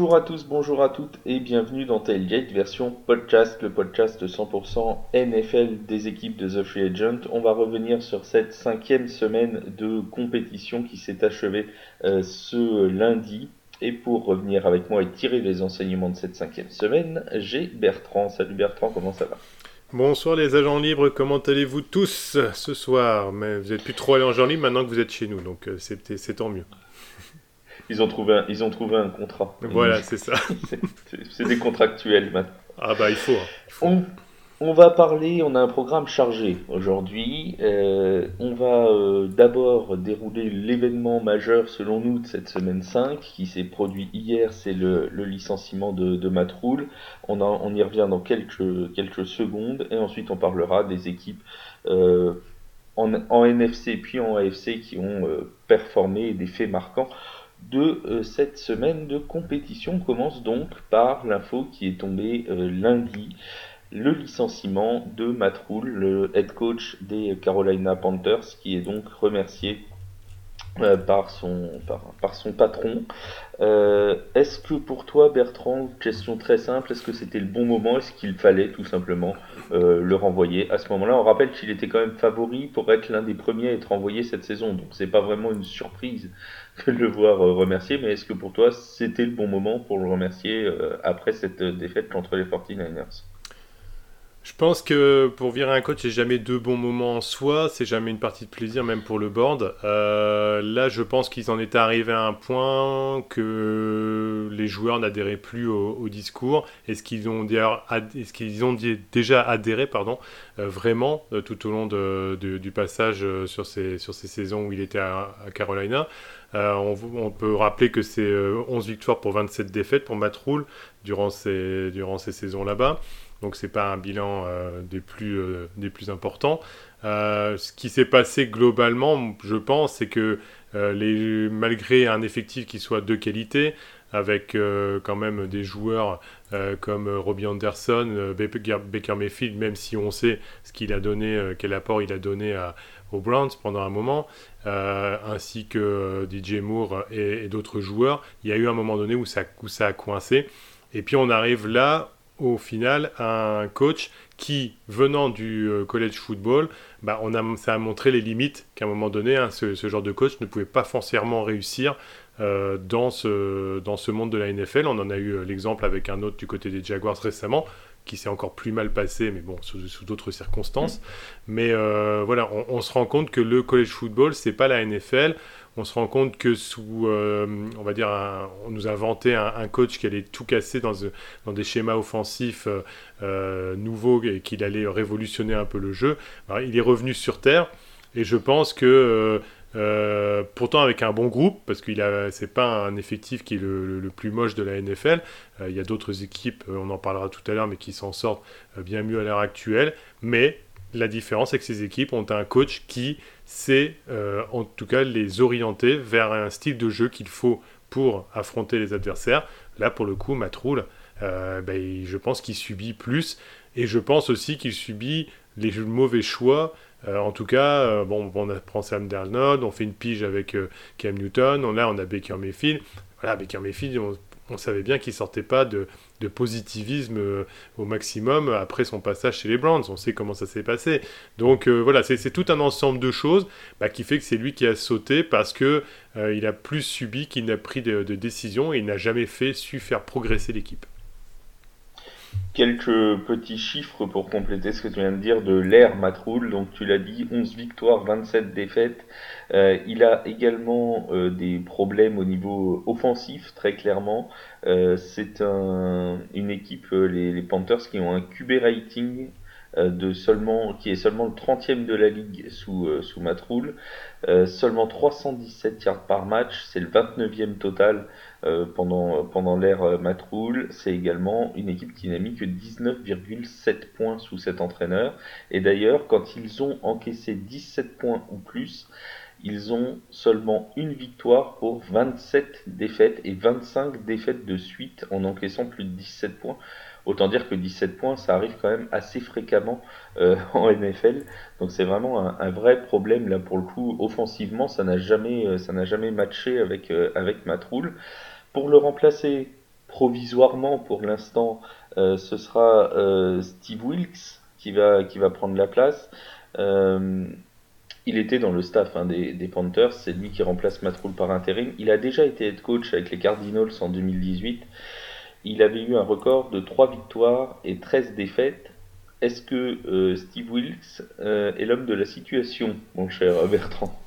Bonjour à tous, bonjour à toutes et bienvenue dans Tailgate version podcast, le podcast 100% NFL des équipes de The Free Agent. On va revenir sur cette cinquième semaine de compétition qui s'est achevée euh, ce lundi. Et pour revenir avec moi et tirer les enseignements de cette cinquième semaine, j'ai Bertrand. Salut Bertrand, comment ça va? Bonsoir les agents libres, comment allez-vous tous ce soir? Mais vous n'êtes plus trop allés en agents libres maintenant que vous êtes chez nous, donc euh, c'est tant mieux. Ils ont trouvé un, ils ont trouvé un contrat. Voilà, c'est ça. c'est des contractuels maintenant. Ah bah il faut. Hein. On, va parler, on a un programme chargé aujourd'hui. Euh, on va euh, d'abord dérouler l'événement majeur selon nous de cette semaine 5 qui s'est produit hier, c'est le, licenciement de, de Matt Rule. On, on y revient dans quelques, quelques secondes et ensuite on parlera des équipes euh, en, en, NFC puis en AFC qui ont performé des faits marquants de euh, cette semaine de compétition. Commence donc par l'info qui est tombée euh, lundi, le licenciement de Matt le head coach des Carolina Panthers, qui est donc remercié euh, par, son, par, son patron. est-ce que pour toi, Bertrand, question très simple, est-ce que c'était le bon moment? Est-ce qu'il fallait tout simplement le renvoyer à ce moment-là? On rappelle qu'il était quand même favori pour être l'un des premiers à être renvoyé cette saison, donc c'est pas vraiment une surprise de le voir euh, remercier, mais est-ce que pour toi c'était le bon moment pour le remercier euh, après cette défaite contre les 49ers je pense que pour virer un coach, c'est jamais deux bons moments en soi, c'est jamais une partie de plaisir, même pour le board. Euh, là, je pense qu'ils en étaient arrivés à un point que les joueurs n'adhéraient plus au, discours. Est-ce qu'ils ont, est qu'ils ont déjà adhéré pardon, vraiment tout au long du passage sur ces, sur ces saisons où il était à Carolina? Euh, on, peut rappeler que c'est 11 euh, victoires pour 27 défaites pour Matt Rule durant ces, durant ces saisons là-bas. Donc c'est pas un bilan euh, des, plus, des plus importants. ce qui s'est passé globalement, je pense, c'est que malgré un effectif qui soit de qualité, avec quand même des joueurs comme Robbie Anderson, Baker Mayfield, même si on sait ce qu'il a donné, quel apport il a donné à, aux Browns pendant un moment, euh, ainsi que euh, DJ Moore et, d'autres joueurs. Il y a eu un moment donné où ça, ça a coincé. Et puis on arrive là, au final, à un coach qui, venant du euh, college football, bah, on a, ça a montré les limites qu'à un moment donné, hein, ce, genre de coach ne pouvait pas foncièrement réussir dans, ce, dans ce monde de la NFL. On en a eu l'exemple avec un autre du côté des Jaguars récemment qui s'est encore plus mal passé, mais bon, sous, d'autres circonstances. Mm. Mais euh, voilà, on, se rend compte que le college football, c'est pas la NFL. On se rend compte que sous, euh, on va dire, on nous a inventé un, coach qui allait tout casser dans, des schémas offensifs euh, nouveaux et qu'il allait révolutionner un peu le jeu. il est revenu sur terre et je pense que euh, pourtant avec un bon groupe, parce qu'il a, c'est pas un effectif qui est le, plus moche de la NFL. Euh, il y a d'autres équipes, euh, on en parlera tout à l'heure, mais qui s'en sortent bien mieux à l'heure actuelle. Mais la différence, c'est que ces équipes ont un coach qui sait, en tout cas, les orienter vers un style de jeu qu'il faut pour affronter les adversaires. Là, pour le coup, Matroul, ben, je pense qu'il subit plus, et je pense aussi qu'il subit les mauvais choix euh, en tout cas, euh, bon, on prend Sam Darnold, on fait une pige avec euh, Cam Newton, on, là on a Baker Mayfield. Voilà, Baker Mayfield, on, savait bien qu'il sortait pas de, positivisme au maximum après son passage chez les Browns. On sait comment ça s'est passé. Donc voilà, c'est tout un ensemble de choses bah, qui fait que c'est lui qui a sauté parce que il a plus subi qu'il n'a pris de, de décisions et il n'a jamais su faire progresser l'équipe. Quelques petits chiffres pour compléter ce que tu viens de dire de l'ère Matroul. Donc tu l'as dit, 11 victoires, 27 défaites. Euh, il a également euh, des problèmes au niveau offensif, très clairement. Euh, c'est un, une équipe, les, les, Panthers, qui ont un QB rating de seulement, qui est seulement le 30e de la ligue sous, sous Matroul. seulement 317 yards par match, c'est le 29e total euh, pendant, pendant l'ère euh, Matroul. C'est également une équipe qui n'a mis que 19,7 points sous cet entraîneur. Et d'ailleurs, quand ils ont encaissé 17 points ou plus, ils ont seulement une victoire pour 27 défaites et 25 défaites de suite en encaissant plus de 17 points. Autant dire que 17 points, ça arrive quand même assez fréquemment euh, en NFL. Donc c'est vraiment un, vrai problème là pour le coup. Offensivement, ça n'a jamais, jamais matché avec avec Matroul. Pour le remplacer, provisoirement pour l'instant, ce sera Steve Wilkes qui va, prendre la place. il était dans le staff hein, des, Panthers, c'est lui qui remplace Matt Rule par intérim. Il a déjà été head coach avec les Cardinals en 2018. Il avait eu un record de 3 victoires et 13 défaites. Est-ce que euh, Steve Wilkes euh, est l'homme de la situation, mon cher Bertrand?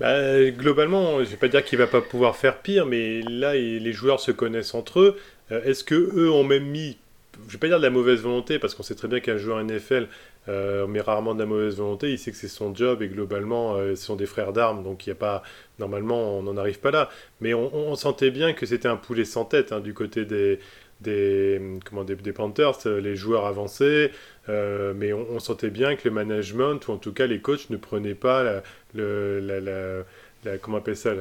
Bah, Globalement, je ne vais pas dire qu'il va pas pouvoir faire pire, mais là, les joueurs se connaissent entre eux. Euh, est-ce que eux ont même mis, je ne vais pas dire de la mauvaise volonté, parce qu'on sait très bien qu'un joueur NFL euh, mais rarement de la mauvaise volonté. Il sait que c'est son job et globalement, euh, ce sont des frères d'armes, donc il y a pas, normalement, on n'en arrive pas là. Mais on, sentait bien que c'était un poulet sans tête hein, du côté des, comment, des, Panthers, les joueurs avancés, euh, mais on, sentait bien que le management, ou en tout cas les coachs, ne prenaient pas la comment appelle ça,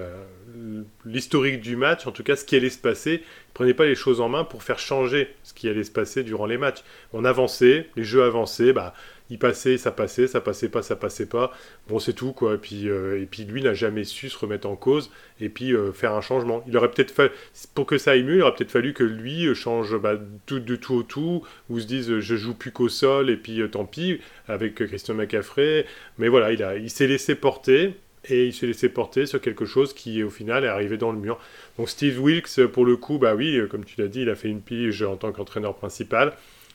l'historique du match, en tout cas ce qui allait se passer. Ils prenaient pas les choses en main pour faire changer ce qui allait se passer durant les matchs. On avançait, les jeux avançaient, bah, il passait, ça passait, ça passait pas, ça passait pas. Bon, c'est tout, quoi. Et puis, euh, et puis lui n'a jamais su se remettre en cause et puis euh, faire un changement. Il aurait peut-être pour que ça aille mieux, il aurait peut-être fallu que lui euh, change bah, tout, de tout au tout, ou se dise je joue plus qu'au sol et puis tant pis, avec Christian McCaffrey. Mais voilà, il, a, il s'est laissé porter et il s'est laissé porter sur quelque chose qui au final est arrivé dans le mur. Donc Steve Wilkes, pour le coup, bah oui, comme tu l'as dit, il a fait une pige en tant qu'entraîneur principal.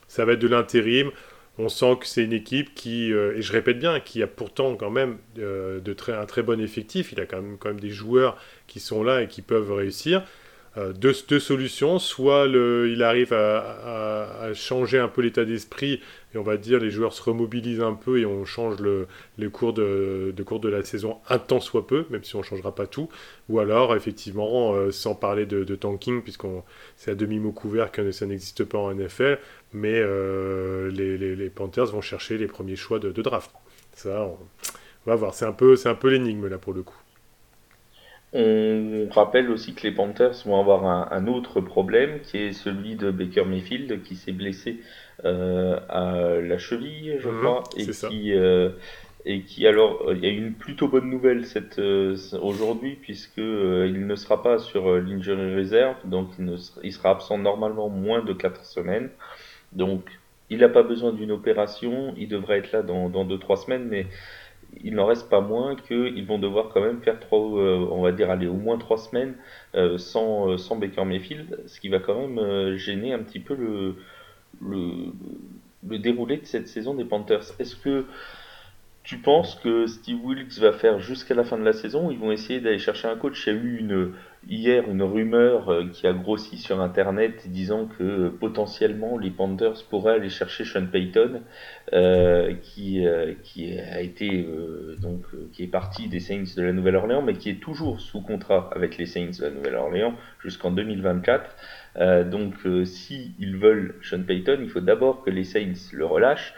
Ça va être de l'intérim. On sent que c'est une équipe qui, euh, et je répète bien, qui a pourtant quand même euh, de très, un très bon effectif. Il a quand même, quand même des joueurs qui sont là et qui peuvent réussir. Euh, deux, solutions. Soit il arrive à, changer un peu l'état d'esprit et on va dire les joueurs se remobilisent un peu et on change le, cours, de, la saison un temps soit peu, même si on ne changera pas tout. Ou alors, effectivement, euh, sans parler de, tanking, puisqu'on c'est à demi-mot couvert que ça n'existe pas en NFL, mais euh, les, Panthers vont chercher les premiers choix de, draft. Ça, on, va voir. C'est un peu l'énigme là pour le coup. On rappelle aussi que les Panthers vont avoir un, autre problème qui est celui de Baker Mayfield qui s'est blessé euh, à la cheville, je mhm, crois, et qui, euh, et qui alors il y a une plutôt bonne nouvelle cette euh, aujourd'hui puisque il ne sera pas sur l'injury reserve, donc il, il, sera absent normalement moins de 4 semaines. Donc il n'a pas besoin d'une opération, il devrait être là dans 2-3 semaines, mais il n'en reste pas moins qu'ils vont devoir quand même faire trois, euh, on va dire aller au moins trois semaines euh, sans, euh, sans Baker Mayfield, ce qui va quand même gêner un petit peu le, le, le, déroulé de cette saison des Panthers. Est-ce que tu penses que Steve Wilkes va faire jusqu'à la fin de la saison Ils vont essayer d'aller chercher un coach? Il y a eu une, hier une rumeur euh, qui a grossi sur Internet disant que euh, potentiellement les Panthers pourraient aller chercher Sean Payton, euh, qui, qui a été donc qui est parti des Saints de la Nouvelle-Orléans, mais qui est toujours sous contrat avec les Saints de la Nouvelle-Orléans jusqu'en 2024. donc, si ils veulent Sean Payton, il faut d'abord que les Saints le relâchent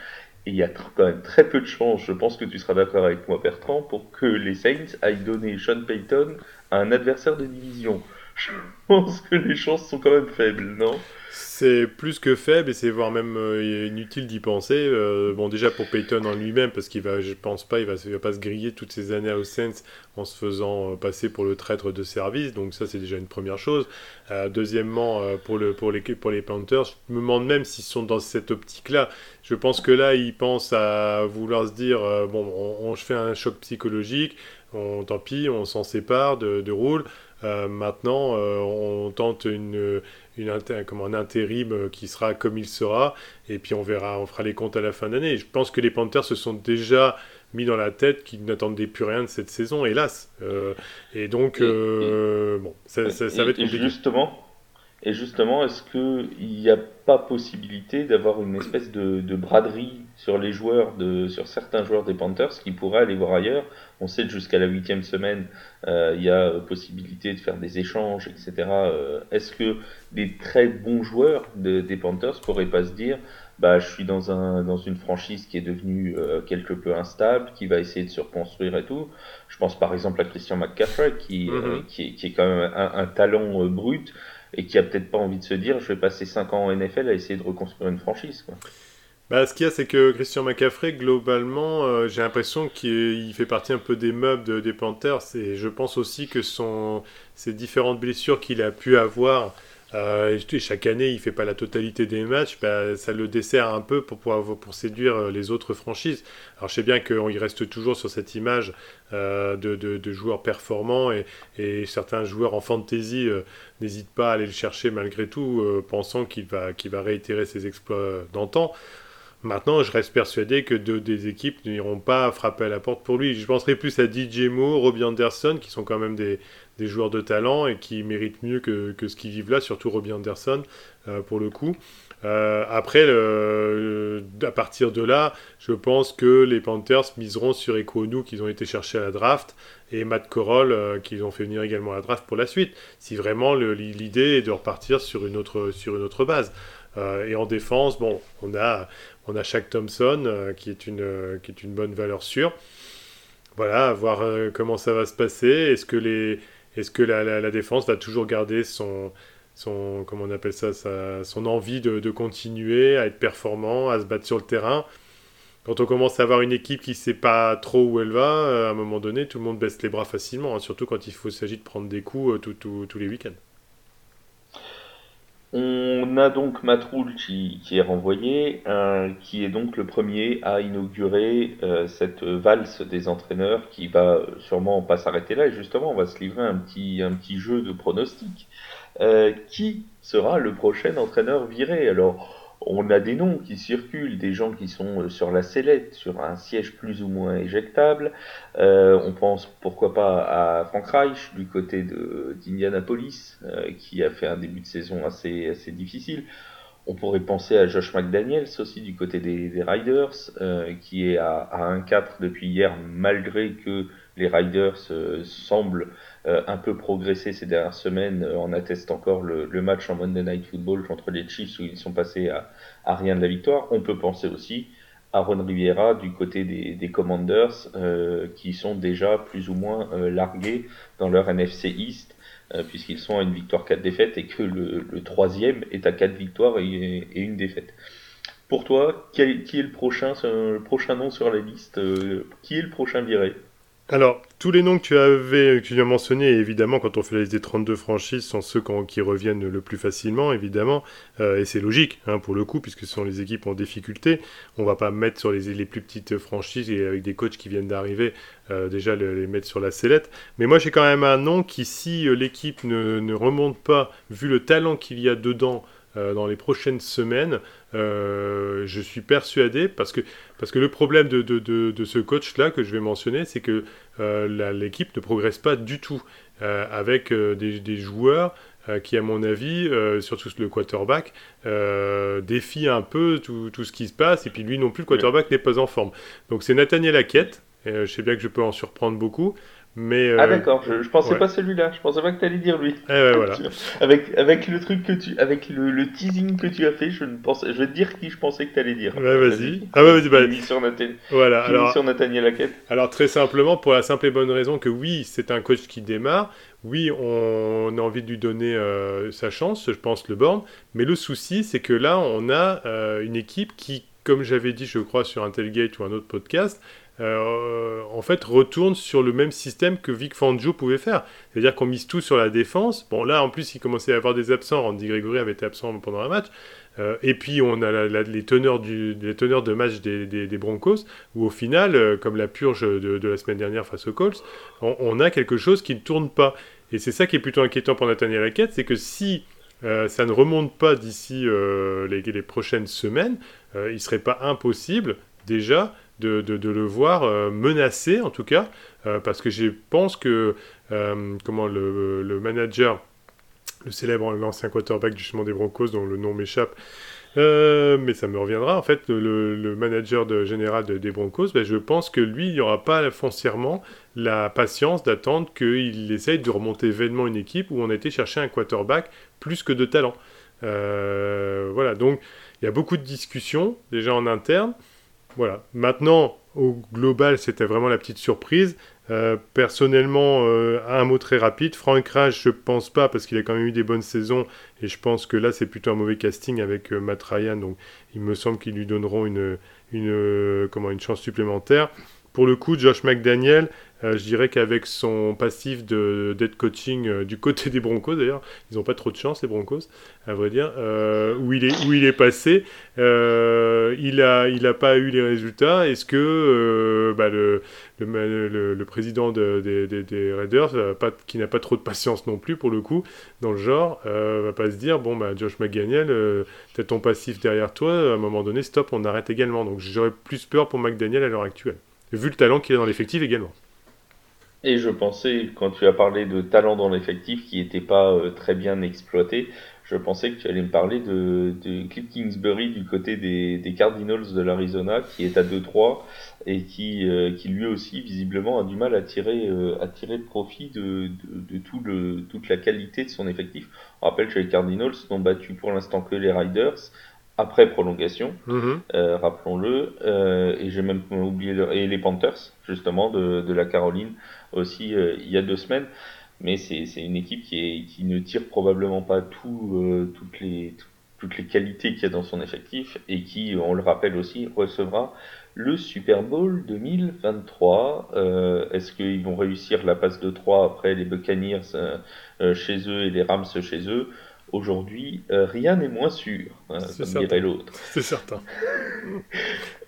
il y a quand même très peu de chances, je pense que tu seras d'accord avec moi Bertrand, pour que les Saints aillent donner Sean Payton à un adversaire de division. Je pense que les chances sont quand même faibles, non? C'est plus que faible et c'est voire même euh, inutile d'y penser. Euh, bon, déjà pour Payton en lui-même, parce qu'il va, je pense pas, il va, pas se griller toutes ces années à Saints en se faisant euh, passer pour le traître de service. Donc ça, c'est déjà une première chose. deuxièmement, pour, le, pour, les, pour les Panthers, je me demande même s'ils sont dans cette optique-là. Je pense que là, ils pensent à vouloir se dire, bon, on, fait un choc psychologique, on, tant pis, on s'en sépare de, de Roule. Maintenant, on tente une, une comme un intérim euh, qui sera comme il sera, et puis on verra, on fera les comptes à la fin d'année. Je pense que les Panthers se sont déjà mis dans la tête qu'ils n'attendaient plus rien de cette saison, hélas. Euh, et donc, euh, bon, ça, va être compliqué. Justement, et justement, est-ce qu'il n'y a pas possibilité d'avoir une espèce de, braderie sur les joueurs, de, sur certains joueurs des Panthers qui pourraient aller voir ailleurs? On sait que jusqu'à la huitième semaine, euh, il y a possibilité de faire des échanges, etc. Euh, est-ce que des très bons joueurs des Panthers pourraient pas se dire bah, je suis dans, un, dans une franchise qui est devenue euh, quelque peu instable, qui va essayer de se reconstruire et tout? Je pense par exemple à Christian McCaffrey, qui, mm-hmm. qui, est, qui, est, quand même un, un talent brut, et qui a peut-être pas envie de se dire je vais passer 5 ans en NFL à essayer de reconstruire une franchise. Bah, ce qu'il y a, c'est que Christian McCaffrey, globalement, euh, j'ai l'impression qu'il fait partie un peu des meubles des Panthers. Et je pense aussi que son, ces différentes blessures qu'il a pu avoir Euh, chaque année, il fait pas la totalité des matchs, bah, ça le dessert un peu pour, pouvoir, pour séduire euh, les autres franchises. Alors je sais bien qu'il reste toujours sur cette image euh, de, de, joueurs performants et, et, certains joueurs en fantasy n'hésitent pas à aller le chercher malgré tout, pensant qu'il va, qu'il va réitérer ses exploits d'antan. Maintenant, je reste persuadé que des équipes n'iront pas frapper à la porte pour lui. Je penserai plus à DJ Moore, Robbie Anderson, qui sont quand même des, des joueurs de talent et qui méritent mieux que, que ce qu'ils vivent là, surtout Robbie Anderson euh, pour le coup. Euh, après, à partir de là, je pense que les Panthers miseront sur Ekwonu qu'ils ont été chercher à la draft et Matt Corral euh, qu'ils ont fait venir également à la draft pour la suite. Si vraiment l'idée est de repartir sur une autre, sur une autre base. et en défense, bon, on a, on a Shaq Thompson qui, est une, qui est une bonne valeur sûre. Voilà, voir comment ça va se passer. Est-ce que les est-ce que la, défense va toujours garder son, son comment on appelle ça, son envie de, continuer à être performant, à se battre sur le terrain? Quand on commence à avoir une équipe qui ne sait pas trop où elle va, euh, à un moment donné, tout le monde baisse les bras facilement, hein, surtout quand il s'agit de prendre des coups euh, tous les week-ends. On a donc Matroul qui, est renvoyé, euh, qui est donc le premier à inaugurer euh, cette valse des entraîneurs qui va sûrement pas s'arrêter là. Et justement, on va se livrer un petit, un petit jeu de pronostics. Euh, qui sera le prochain entraîneur viré? Alors, on a des noms qui circulent, des gens qui sont euh, sur la sellette, sur un siège plus ou moins éjectable. Euh, on pense pourquoi pas à Frank Reich du côté d'Indianapolis, euh, qui a fait un début de saison assez, assez difficile. On pourrait penser à Josh McDaniels aussi du côté des, Riders, qui est à, à 1-4 depuis hier, malgré que les Riders semblent euh, un peu progressé ces dernières semaines. Euh, en atteste encore le, match en Monday Night Football contre les Chiefs où ils sont passés à, rien de la victoire. On peut penser aussi à Ron Rivera du côté des, Commanders euh, qui sont déjà plus ou moins largués dans leur NFC East puisqu'ils sont à une victoire 4 défaites et que le, troisième est à 4 victoires et, une défaite. Pour toi, qui est le prochain nom sur la liste Qui est le prochain viré? Alors, tous les noms que tu avais, as mentionnés, évidemment, quand on fait la liste des 32 franchises, sont ceux qui reviennent le plus facilement, évidemment. Euh, et c'est logique, hein, pour le coup, puisque ce sont les équipes en difficulté. On va pas mettre sur les, les plus petites franchises et avec des coachs qui viennent d'arriver, euh, déjà les, mettre sur la sellette. Mais moi, j'ai quand même un nom qui, si euh, l'équipe ne, remonte pas, vu le talent qu'il y a dedans, dans les prochaines semaines, je suis persuadé, parce que parce que le problème de, de, de, ce coach-là que je vais mentionner, c'est que euh, l'équipe ne progresse pas du tout euh, avec euh, des, des, joueurs qui, à mon avis, surtout le quarterback, défient un peu tout, tout, ce qui se passe. Et puis lui non plus, le quarterback n'est pas en forme. Donc c'est Nathaniel Hackett. je sais bien que je peux en surprendre beaucoup. Mais, ah d'accord, je, je pensais pas celui-là, je pensais pas que tu allais dire lui. Eh voilà. avec, avec le truc que tu, avec le, le, teasing que tu as fait, je ne je vais te dire qui je pensais que tu allais dire. Ouais, vas-y. Ah vas-y. Bah... sur, Nathan... voilà, alors... sur Nathaniel Hackett. Alors très simplement, pour la simple et bonne raison que oui, c'est un coach qui démarre, oui, on a envie de lui donner euh, sa chance, je pense, le born, mais le souci, c'est que là, on a euh, une équipe qui, comme j'avais dit, je crois, sur un tailgate ou un autre podcast, euh, en fait, retourne sur le même système que Vic Fangio pouvait faire. C'est-à-dire qu'on mise tout sur la défense. Bon, là, en plus, il commençait à avoir des absents. Randy Gregory avait été absent pendant un match. Euh, et puis, on a les, teneurs du, les teneurs de match des, des, Broncos, où au final, euh, comme la purge de, la semaine dernière face aux Colts, on, a quelque chose qui ne tourne pas. Et c'est ça qui est plutôt inquiétant pour Nathaniel Hackett, c'est que si ça ne remonte pas d'ici les, les, prochaines semaines, il ne serait pas impossible, déjà, de, de, le voir euh, menacé, en tout cas, euh, parce que je pense que euh, comment le, manager, le célèbre, l'ancien quarterback justement des Broncos, dont le nom m'échappe, mais ça me reviendra. En fait, le, manager de, général des Broncos, ben, je pense que lui, il n'y aura pas foncièrement la patience d'attendre qu'il essaye de remonter vainement une équipe où on a été chercher un quarterback plus que de talent. voilà, donc il y a beaucoup de discussions déjà en interne. Voilà. Maintenant, au global, c'était vraiment la petite surprise. Euh, personnellement, euh, un mot très rapide. Frank Rage, je pense pas, parce qu'il a quand même eu des bonnes saisons, et je pense que là, c'est plutôt un mauvais casting avec euh, Matt Ryan, donc il me semble qu'ils lui donneront une, une, comment, une chance supplémentaire. Pour le coup, Josh McDaniel, euh, je dirais qu'avec son passif de dead coaching euh, du côté des Broncos, d'ailleurs, ils n'ont pas trop de chance, les Broncos, à vrai dire, euh, où, il est, où il est passé, il n'a il a pas eu les résultats. Est-ce que bah, le, président des Raiders, qui n'a pas trop de patience non plus, pour le coup, dans le genre, va pas se dire bon, bah, Josh McDaniel, peut ton passif derrière toi, à un moment donné, stop, on arrête également. Donc j'aurais plus peur pour McDaniel à l'heure actuelle, vu le talent qu'il a dans l'effectif également. Et je pensais, quand tu as parlé de talent dans l'effectif qui n'était pas euh, très bien exploité, je pensais que tu allais me parler de, de Cliff Kingsbury du côté des, des Cardinals de l'Arizona, qui est à 2-3 et qui, euh, qui lui aussi visiblement a du mal à tirer, euh, à tirer profit de, de, tout le, toute la qualité de son effectif. On rappelle que les Cardinals n'ont battu pour l'instant que les Riders après prolongation, mhm. euh, rappelons-le, euh, et j'ai même oublié et les Panthers justement de, de la Caroline aussi euh, il y a deux semaines. Mais c'est une équipe qui, est, qui ne tire probablement pas tout, toutes les toutes les qualités qu'il y a dans son effectif et qui, on le rappelle aussi, recevra le Super Bowl 2023. Est-ce qu'ils vont réussir la passe de 3 après les Buccaneers chez eux et les Rams chez eux? Aujourd'hui, euh, rien n'est moins sûr, hein, comme dirait l'autre. C'est certain.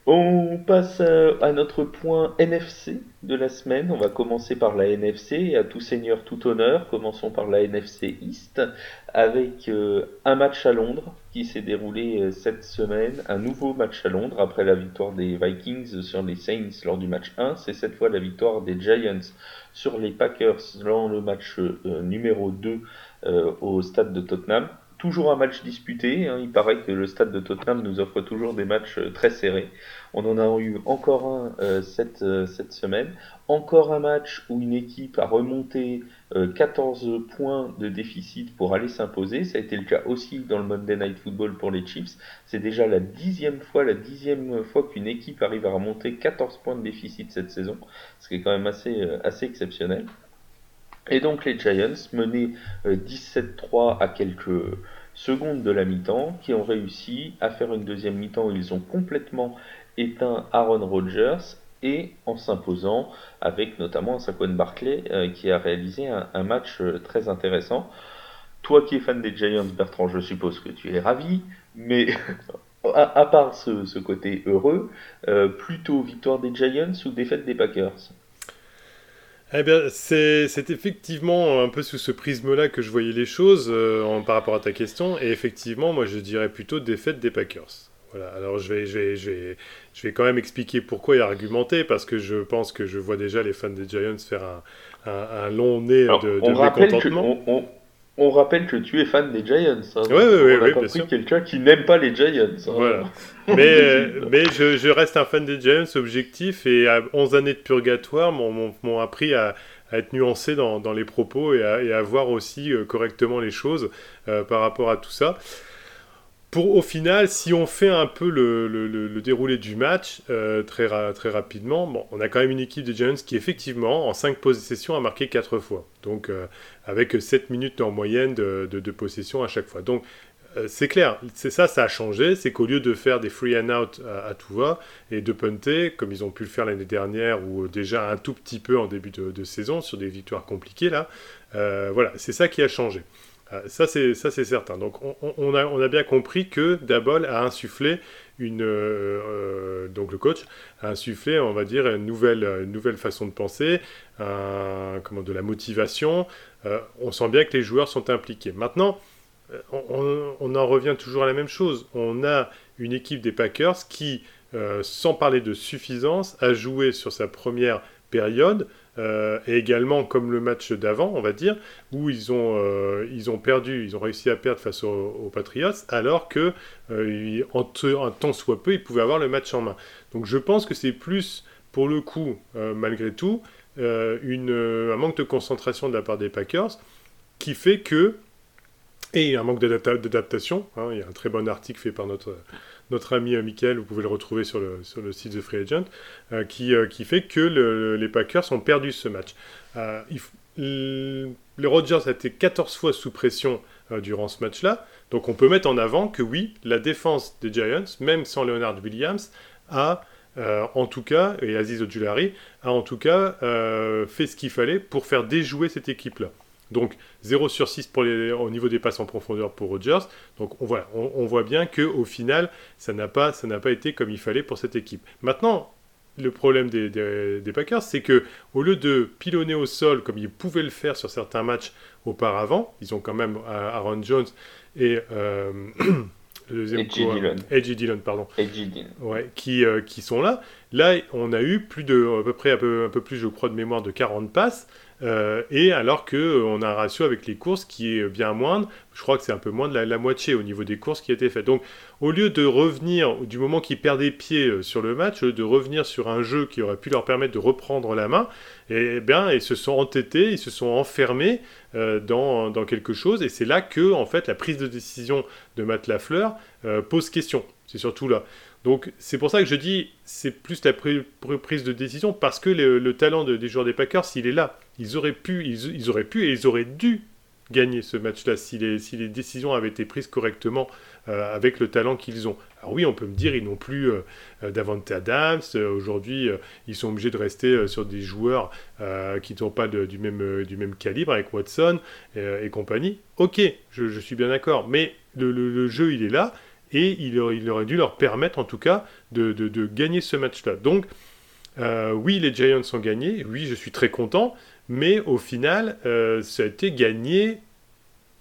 On passe euh, à notre point NFC de la semaine. On va commencer par la NFC à tout seigneur, tout honneur. Commençons par la NFC East avec euh, un match à Londres qui s'est déroulé cette semaine. Un nouveau match à Londres après la victoire des Vikings sur les Saints lors du match 1. C'est cette fois la victoire des Giants sur les Packers dans le match numéro 2 euh, au stade de Tottenham. Toujours un match disputé, hein. il paraît que le stade de Tottenham nous offre toujours des matchs euh, très serrés. On en a eu encore un euh, cette, cette semaine. Encore un match où une équipe a remonté 14 points de déficit pour aller s'imposer. Ça a été le cas aussi dans le Monday Night Football pour les Chiefs. C'est déjà la dixième fois, la dixième fois qu'une équipe arrive à remonter 14 points de déficit cette saison, ce qui est quand même assez, assez exceptionnel. Et donc les Giants menaient 17-3 euh, à quelques secondes de la mi-temps, qui ont réussi à faire une deuxième mi-temps où ils ont complètement éteint Aaron Rodgers et en s'imposant avec notamment Saquon Barclay euh, qui a réalisé un, match euh, très intéressant. Toi qui es fan des Giants, Bertrand, je suppose que tu es ravi, mais à, part ce, côté heureux, plutôt victoire des Giants ou défaite des Packers? Eh bien, c'est effectivement un peu sous ce prisme-là que je voyais les choses euh, par rapport à ta question. Et effectivement, moi, je dirais plutôt défaite des Packers. Voilà. Alors, je vais, je vais, je vais, je vais quand même expliquer pourquoi et argumenter, parce que je pense que je vois déjà les fans des Giants faire un, un, long nez de, de mécontentement on rappelle que tu es fan des Giants. Hein. oui, oui, on a compris quelqu'un qui n'aime pas les Giants. Hein. Voilà. mais mais je, reste un fan des Giants objectif et à 11 années de purgatoire m'ont appris à, être nuancé dans, les propos et à, voir aussi euh, correctement les choses euh, par rapport à tout ça pour au final, si on fait un peu le, déroulé du match euh, très, très rapidement, bon, on a quand même une équipe de Giants qui effectivement en 5 possessions a marqué 4 fois. Donc euh, avec 7 minutes en moyenne de, possession à chaque fois. Donc euh, c'est clair, c'est ça, ça a changé, c'est qu'au lieu de faire des free and out à, tout va et de punter, comme ils ont pu le faire l'année dernière ou déjà un tout petit peu en début de, de saison sur des victoires compliquées là, voilà, c'est ça qui a changé. Euh, ça, c'est certain. Donc, on, a, on, a, bien compris que Dabol a insufflé une. Euh, euh, donc, le coach a insufflé, on va dire, une nouvelle, nouvelle façon de penser, comment, de la motivation. on sent bien que les joueurs sont impliqués. Maintenant, on, on, en revient toujours à la même chose. On a une équipe des Packers qui, sans parler de suffisance, a joué sur sa première période euh, et également comme le match d'avant, on va dire, où ils ont, euh, ils ont perdu, ils ont réussi à perdre face aux, Patriots, alors que euh, un temps soit peu, ils pouvaient avoir le match en main. Donc je pense que c'est plus, pour le coup, malgré tout, une, un manque de concentration de la part des Packers qui fait que et un manque d'adaptation. Hein, il y a un très bon article fait par notre notre ami euh, Michael, vous pouvez le retrouver sur le, sur le site de Free Agent, euh, qui, euh, qui fait que les Packers ont perdu ce match. les Rodgers a été 14 fois sous pression durant ce match-là, donc on peut mettre en avant que oui, la défense des Giants, même sans Leonard Williams, a en tout cas, et Aziz Ojulari a en tout cas fait ce qu'il fallait pour faire déjouer cette équipe-là. Donc 0 sur 6 pour les, au niveau des passes en profondeur pour Rodgers. Donc on, voilà, on, voit bien qu'au final, ça n'a pas, pas été comme il fallait pour cette équipe. Maintenant, le problème des, des, Packers, c'est que au lieu de pilonner au sol comme ils pouvaient le faire sur certains matchs auparavant, ils ont quand même Aaron Jones et euh, le deuxième Edgy Dillon. pardon. Dillon. Ouais, qui, euh, qui sont là. Là, on a eu plus de, à peu près un peu, un peu plus, je crois, de mémoire de 40 passes. Euh, et alors qu'on euh, a un ratio avec les courses qui est bien moindre, je crois que c'est un peu moins de la, moitié au niveau des courses qui a été fait. Donc au lieu de revenir, du moment qu'ils perdaient pied euh, sur le match, de revenir sur un jeu qui aurait pu leur permettre de reprendre la main, eh bien ils se sont entêtés, ils se sont enfermés dans, dans, quelque chose, et c'est là que en fait la prise de décision de Matt Lafleur pose question. C'est surtout là. Donc c'est pour ça que je dis c'est plus la prise de décision parce que le, talent des joueurs des Packers, s'il est là, ils auraient pu, ils, auraient pu et ils auraient dû gagner ce match-là si les, si les, décisions avaient été prises correctement euh, avec le talent qu'ils ont. Alors oui, on peut me dire ils n'ont plus euh, euh Davante Adams. Aujourd'hui, euh, ils sont obligés de rester sur des joueurs qui n'ont pas du, même, du même calibre avec Watson et compagnie. Ok, je, suis bien d'accord, mais le, jeu il est là et il, aurait dû leur permettre en tout cas de, de, gagner ce match-là. Donc, euh, oui, les Giants ont gagné, oui, je suis très content, mais au final, euh, ça a été gagné,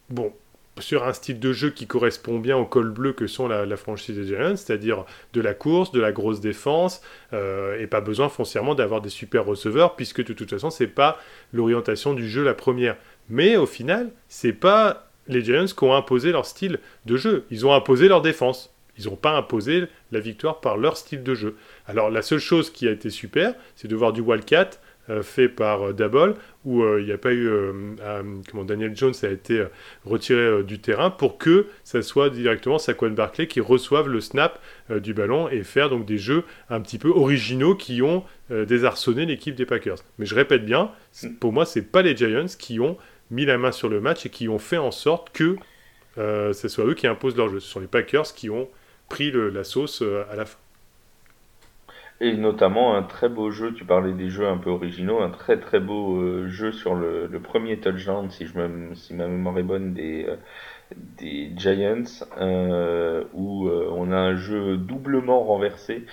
bon, sur un style de jeu qui correspond bien au col bleu que sont la, franchise des Giants, c'est-à-dire de la course, de la grosse défense, euh, et pas besoin foncièrement d'avoir des super receveurs, puisque de toute façon, c'est pas l'orientation du jeu la première. Mais au final, c'est pas les Giants qui ont imposé leur style de jeu. Ils ont imposé leur défense. Ils n'ont pas imposé la victoire par leur style de jeu. Alors la seule chose qui a été super, c'est de voir du Wildcat euh, fait par euh, Dabol, où euh, il n'y a pas eu... comment Daniel Jones a été retiré du terrain pour que ça soit directement Saquon Barclay qui reçoive le snap du ballon et faire donc des jeux un petit peu originaux qui ont désarçonné l'équipe des Packers. Mais je répète bien, pour moi, c'est pas les Giants qui ont mis la main sur le match et qui ont fait en sorte que euh, ce soit eux qui imposent leur jeu. Ce sont les Packers qui ont pris la sauce euh, à la fin. Et notamment un très beau jeu, tu parlais des jeux un peu originaux, un très très beau euh, jeu sur le, premier touchdown, si, je si ma mémoire est bonne, des, des Giants, où on a un jeu doublement renversé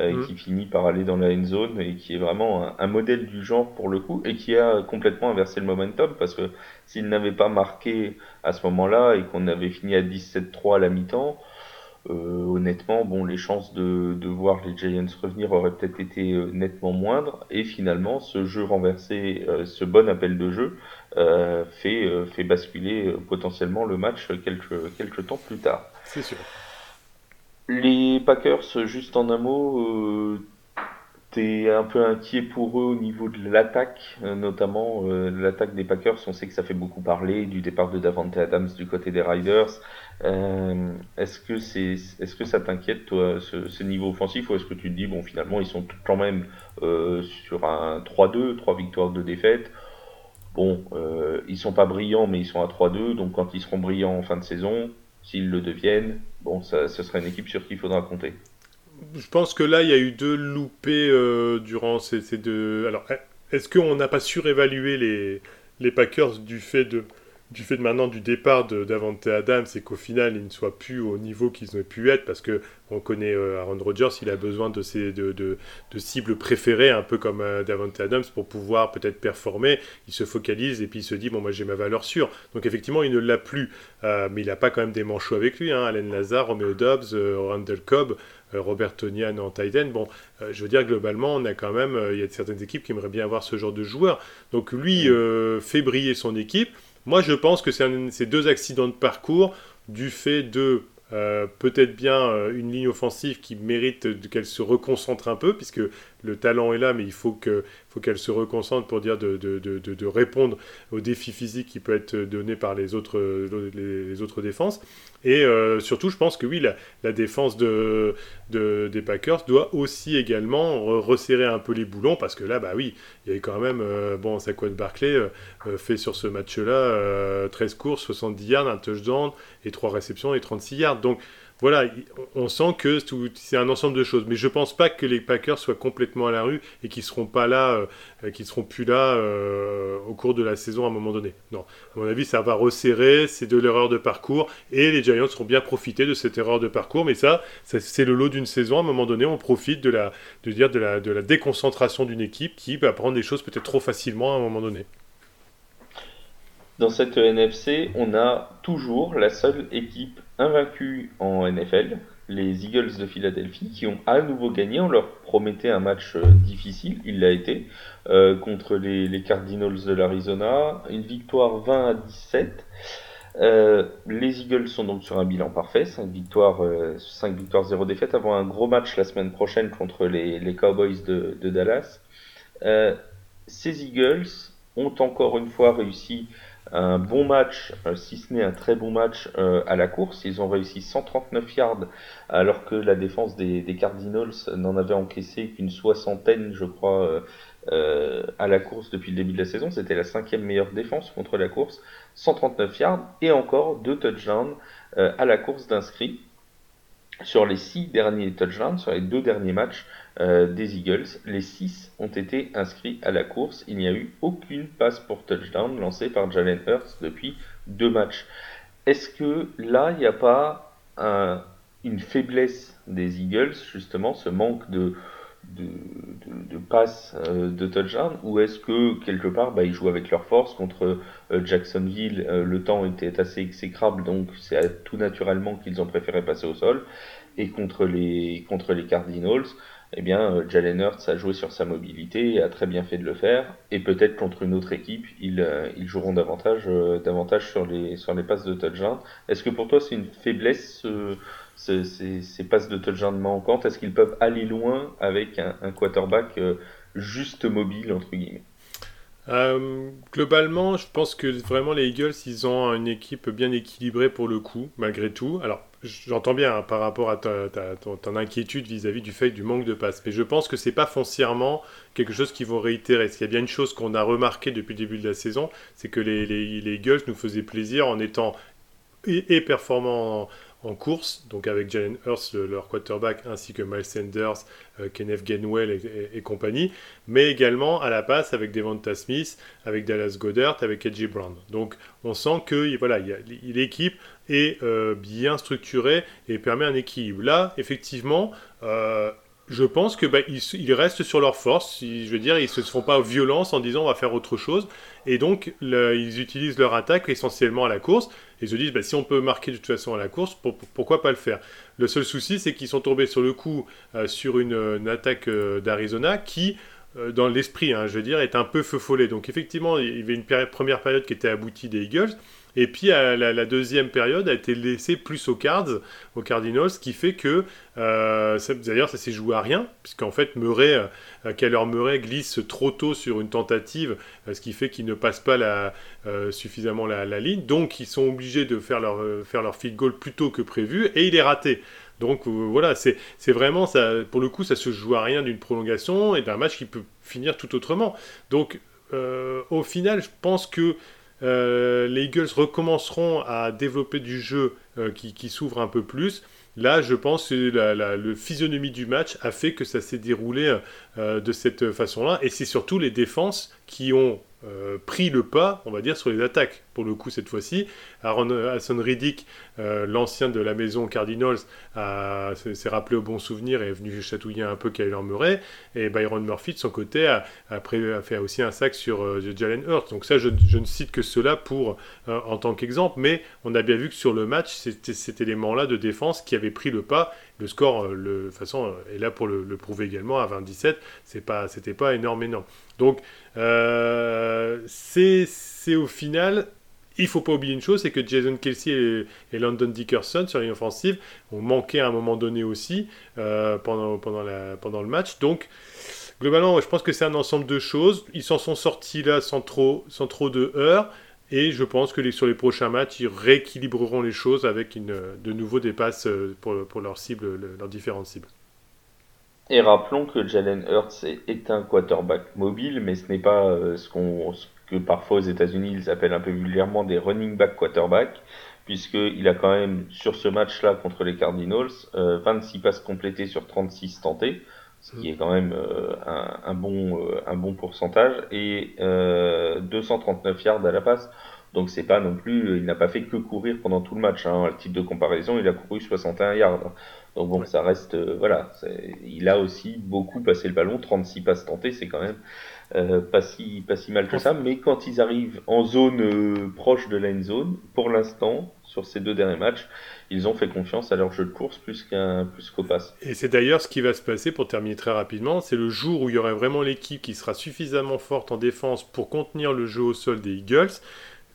euh, mm. qui finit par aller dans la end zone et qui est vraiment un, modèle du genre pour le coup et qui a complètement inversé le momentum parce que s'il n'avait pas marqué à ce moment-là et qu'on avait fini à 17-3 à la mi-temps, euh, honnêtement, bon, les chances de, de, voir les Giants revenir auraient peut-être été euh, nettement moindres. Et finalement, ce jeu renversé, ce bon appel de jeu, fait, fait basculer potentiellement le match quelques, quelques temps plus tard. C'est sûr. Les Packers, juste en un mot, euh, t'es un peu inquiet pour eux au niveau de l'attaque, euh, notamment euh, l'attaque des Packers. On sait que ça fait beaucoup parler du départ de Davante Adams du côté des Riders. est-ce que c'est, est-ce que ça t'inquiète toi ce, niveau offensif ou est-ce que tu te dis bon finalement ils sont quand même sur un 3-2, 3 victoires de défaite. Bon, ils sont pas brillants mais ils sont à 3-2 donc quand ils seront brillants en fin de saison, s'ils le deviennent, bon, ça, ce sera une équipe sur qui il faudra compter. Je pense que là, il y a eu deux loupés euh, durant ces, deux. Alors, est-ce qu'on n'a pas surévalué les Packers du fait de du fait de maintenant du départ de Davante Adams et qu'au final ils ne soient plus au niveau qu'ils auraient pu être parce que on connaît euh, Aaron Rodgers, il a besoin de, ses, de, de, cibles préférées, un peu comme euh, Davante Adams, pour pouvoir peut-être performer. Il se focalise et puis il se dit, bon, moi j'ai ma valeur sûre. Donc effectivement, il ne l'a plus, euh, mais il n'a pas quand même des manchots avec lui. Hein. Alain Lazare, Romeo Dobbs, Randall Cobb, Robert Tonian en Titan. Bon, je veux dire, globalement, on a quand même, il y a certaines équipes qui aimeraient bien avoir ce genre de joueur. Donc lui fait briller son équipe. Moi, je pense que c'est deux accidents de parcours du fait de euh, peut-être bien euh, une ligne offensive qui mérite qu'elle se reconcentre un peu, puisque le talent est là, mais il faut qu'elle se reconcentre pour dire de, répondre aux défis physiques qui peuvent être donnés par les, autres défenses. Et euh, surtout, je pense que oui, la, défense de, des Packers doit aussi également resserrer un peu les boulons, parce que là, bah oui, il y a quand même, euh, bon, Saquon Barclay euh, fait sur ce match-là 13 courses, 70 yards, un touchdown, et 3 réceptions et 36 yards. Donc, voilà, on sent que c'est un ensemble de choses. Mais je pense pas que les Packers soient complètement à la rue et qu'ils seront pas là, euh, qu'ils seront plus là euh, au cours de la saison à un moment donné. Non, à mon avis, ça va resserrer, c'est de l'erreur de parcours et les Giants seront bien profiter de cette erreur de parcours. Mais ça, c'est le lot d'une saison. À un moment donné, on profite de la, de dire de la, de la déconcentration d'une équipe qui va prendre des choses peut-être trop facilement à un moment donné. Dans cette NFC, on a toujours la seule équipe invaincue en NFL, les Eagles de Philadelphie, qui ont à nouveau gagné. On leur promettait un match euh, difficile, il l'a été, euh, contre les, Cardinals de l'Arizona. Une victoire 20 à 17. Euh, les Eagles sont donc sur un bilan parfait, 5 victoires, 5 victoires 0 défaites, avant un gros match la semaine prochaine contre les, Cowboys de, de Dallas. ces Eagles ont encore une fois réussi un bon match, euh, si ce n'est un très bon match euh, à la course. Ils ont réussi 139 yards alors que la défense des, Cardinals n'en avait encaissé qu'une soixantaine, je crois, euh, à la course depuis le début de la saison. C'était la cinquième meilleure défense contre la course. 139 yards et encore deux touchdowns à la course d'inscrits sur les six derniers touchdowns, sur les deux derniers matchs euh, des Eagles, les six ont été inscrits à la course. Il n'y a eu aucune passe pour touchdown lancée par Jalen Hurts depuis deux matchs. Est-ce que là, il n'y a pas une faiblesse des Eagles, justement, ce manque de, de, passes euh, de touchdown, ou est-ce que quelque part, bah, ils jouent avec leur force contre euh, Jacksonville, le temps était assez exécrable, donc c'est tout naturellement qu'ils ont préféré passer au sol, et contre les, contre les Cardinals, eh bien, euh, Jalen Hurts a joué sur sa mobilité et a très bien fait de le faire. Et peut-être contre une autre équipe, ils, euh, ils joueront davantage, euh, davantage sur, les, sur les passes de touchdown. Est-ce que pour toi, c'est une faiblesse, ces, ces, passes de touchdown manquantes Est-ce qu'ils peuvent aller loin avec un, quarterback juste mobile, entre guillemets? Globalement, je pense que vraiment les Eagles, ils ont une équipe bien équilibrée pour le coup, malgré tout. Alors, J'entends bien hein, par rapport à ta, ton, inquiétude vis-à-vis du fait du manque de passes, mais je pense que c'est pas foncièrement quelque chose qu'ils vont réitérer. S'il y a bien une chose qu'on a remarqué depuis le début de la saison, c'est que les, les, les Eagles nous faisaient plaisir en étant et, performants en course, donc avec Jalen Hurts, leur quarterback, ainsi que Miles Sanders, euh, Kenneth Gainwell et, compagnie, mais également à la passe avec Devonta Smith, avec Dallas Goddard, avec Edgy Brown. Donc on sent que voilà, l'équipe est euh, bien structurée et permet un équilibre. Là, effectivement, euh, je pense que bah, ils, restent sur leur force. je veux dire, ils se font pas violence en disant on va faire autre chose. Et donc, ils utilisent leur attaque essentiellement à la course. Ils se disent bah, si on peut marquer de toute façon à la course, pourquoi pas le faire? Le seul souci, c'est qu'ils sont tombés sur le coup euh, sur une, attaque euh, d'Arizona qui euh, dans l'esprit, hein, je veux dire, est un peu feu follet. Donc effectivement, il y avait une première période qui était aboutie des Eagles, et puis la, deuxième période a été laissée plus aux Cards, aux Cardinals, ce qui fait que, euh, d'ailleurs, ça s'est joué à rien, puisqu'en fait, Murray, euh, Keller Murray glisse trop tôt sur une tentative, euh, ce qui fait qu'il ne passe pas suffisamment la, ligne. Donc, ils sont obligés de faire leur, faire leur field goal plus tôt que prévu, et il est raté. Donc voilà, c'est vraiment. Pour le coup, ça se joue à rien d'une prolongation et d'un match qui peut finir tout autrement. Donc au final, je pense que euh, les Eagles recommenceront à développer du jeu euh, qui, s'ouvre un peu plus. Là, je pense que la, le physionomie du match a fait que ça s'est déroulé euh, de cette façon-là. Et c'est surtout les défenses qui ont euh, pris le pas, on va dire, sur les attaques. Pour le coup, cette fois-ci, Aaron Hassan Riddick, euh, l'ancien de la maison Cardinals, s'est rappelé au bon souvenir et est venu chatouiller un peu Kyler Murray. Et Byron Murphy, de son côté, a, fait aussi un sac sur euh, Jalen Hurts. Donc ça, je, ne cite que cela pour, en tant qu'exemple, mais on a bien vu que sur le match, c'était cet élément-là de défense qui avait pris le pas. Le score, de toute façon, est là pour le, prouver également à 27. C'est pas, c'était pas énorme, énorme. Donc, euh, c'est au final, il faut pas oublier une chose, c'est que Jason Kelsey et, London Dickerson sur offensive ont manqué à un moment donné aussi euh, pendant, pendant le match. Donc, globalement, je pense que c'est un ensemble de choses. Ils s'en sont sortis là sans trop, sans trop de heurts. Et je pense que sur les prochains matchs, ils rééquilibreront les choses avec de nouveau des passes euh, pour, leurs cibles, différentes cibles. Et rappelons que Jalen Hurts est, un quarterback mobile, mais ce n'est pas euh, ce, qu'on, que parfois aux États-Unis ils appellent un peu vulgairement des running back quarterback, puisqu'il a quand même, sur ce match-là contre les Cardinals, 26 passes complétées sur 36 tentées, ce qui est quand même un, bon, un bon pourcentage, et 239 yards à la passe. Donc c'est pas non plus, il n'a pas fait que courir pendant tout le match. Hein. À titre de comparaison, il a couru 61 yards. Donc bon, ça reste, euh, voilà, il a aussi beaucoup passé le ballon, 36 passes tentées, c'est quand même euh, pas si mal que ça. Mais quand ils arrivent en zone euh, proche de la zone, pour l'instant, sur ces deux derniers matchs, ils ont fait confiance à leur jeu de course plus qu'un plus qu'au pass. Et c'est d'ailleurs ce qui va se passer pour terminer très rapidement, c'est le jour où il y aurait vraiment l'équipe qui sera suffisamment forte en défense pour contenir le jeu au sol des Eagles.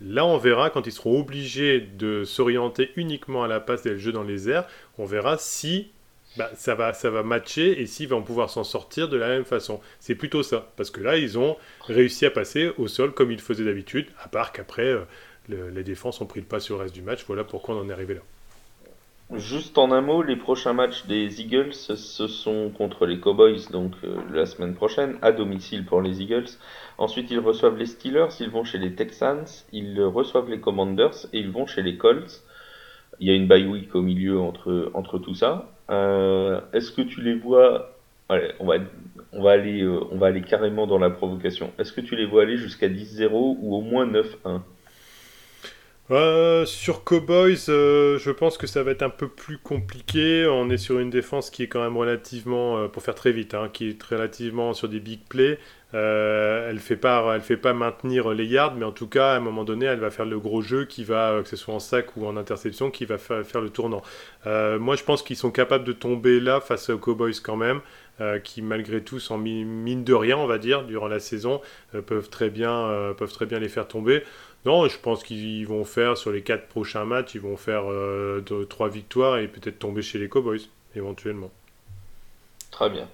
Là, on verra quand ils seront obligés de s'orienter uniquement à la passe et le jeu dans les airs, on verra si bah, ça, va, ça va matcher et s'ils vont pouvoir s'en sortir de la même façon. C'est plutôt ça, parce que là, ils ont réussi à passer au sol comme ils faisaient d'habitude, à part qu'après, euh, les défenses ont pris le pas sur le reste du match. Voilà pourquoi on en est arrivé là. Juste en un mot, les prochains matchs des Eagles, ce sont contre les Cowboys, donc euh, la semaine prochaine, à domicile pour les Eagles. Ensuite, ils reçoivent les Steelers, ils vont chez les Texans, ils reçoivent les Commanders et ils vont chez les Colts. Il y a une bye week au milieu entre, entre tout ça. Euh, est-ce que tu les vois Allez, on va, on, va aller, euh, on va aller carrément dans la provocation. Est-ce que tu les vois aller jusqu'à 10-0 ou au moins 9-1 euh, sur Cowboys, euh, je pense que ça va être un peu plus compliqué. On est sur une défense qui est quand même relativement, euh, pour faire très vite, hein, qui est relativement sur des big plays. elle fait pas, elle fait pas maintenir les yards, mais en tout cas, à un moment donné, elle va faire le gros jeu qui va, que ce soit en sac ou en interception, qui va faire, le tournant. moi, je pense qu'ils sont capables de tomber là face aux Cowboys quand même. qui malgré tout, sans mine de rien, on va dire, durant la saison, peuvent, très bien, peuvent très bien les faire tomber. Non, je pense qu'ils vont faire sur les quatre prochains matchs, ils vont faire euh, trois victoires et peut-être tomber chez les Cowboys, éventuellement. Très bien.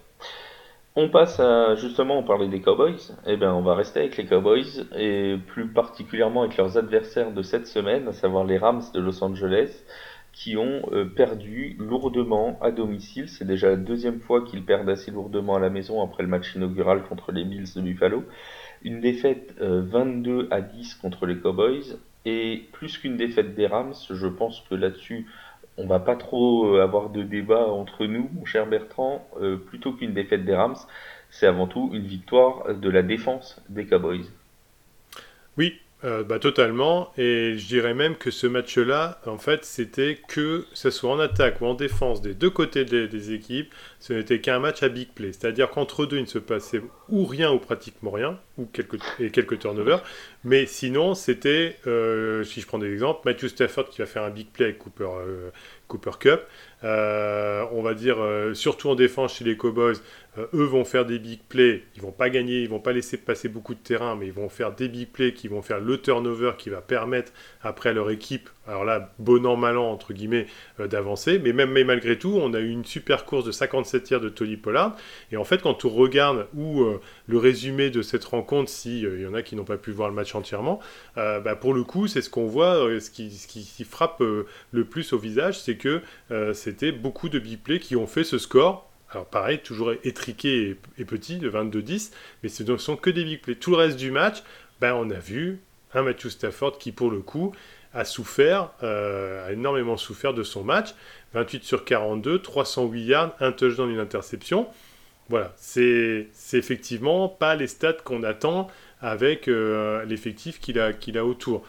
On passe à justement, on parlait des Cowboys. Eh bien, on va rester avec les Cowboys et plus particulièrement avec leurs adversaires de cette semaine, à savoir les Rams de Los Angeles, qui ont euh, perdu lourdement à domicile. C'est déjà la deuxième fois qu'ils perdent assez lourdement à la maison après le match inaugural contre les Bills de Buffalo. Une défaite 22 euh, à 10 contre les Cowboys et plus qu'une défaite des Rams, je pense que là-dessus on va pas trop euh, avoir de débat entre nous, mon cher Bertrand, euh, plutôt qu'une défaite des Rams, c'est avant tout une victoire de la défense des Cowboys. Oui, euh, bah, totalement. Et je dirais même que ce match-là, en fait, c'était que ce soit en attaque ou en défense des deux côtés des, équipes, ce n'était qu'un match à big play. C'est-à-dire qu'entre deux, il ne se passait ou rien ou pratiquement rien, ou quelques, et quelques turnovers. Mais sinon, c'était, euh, si je prends des exemples, Matthew Stafford qui va faire un big play avec Cooper, euh, Cooper Cup. on va dire, surtout en défense chez les Cowboys, euh, eux vont faire des big plays, ils vont pas gagner, ils vont pas laisser passer beaucoup de terrain, mais ils vont faire des big plays qui vont faire le turnover qui va permettre après leur équipe, alors là, bon an, mal an, entre guillemets, euh, d'avancer. Mais même mais malgré tout, on a eu une super course de 57 tiers de Tony Pollard. Et en fait, quand on regarde où euh, le résumé de cette rencontre, s'il y en a qui n'ont pas pu voir le match entièrement, bah, pour le coup, c'est ce qu'on voit, ce qui, ce qui, frappe le plus au visage, c'est que c'était beaucoup de big plays qui ont fait ce score alors pareil, toujours étriqué et, petit, de 22-10, mais ce ne sont que des big plays. Tout le reste du match, ben, on a vu un Matthew Stafford qui, pour le coup, a souffert, euh, a énormément souffert de son match. 28 sur 42, 308 yards, un touchdown, une interception. Voilà, c'est effectivement pas les stats qu'on attend avec euh, l'effectif qu'il a, autour.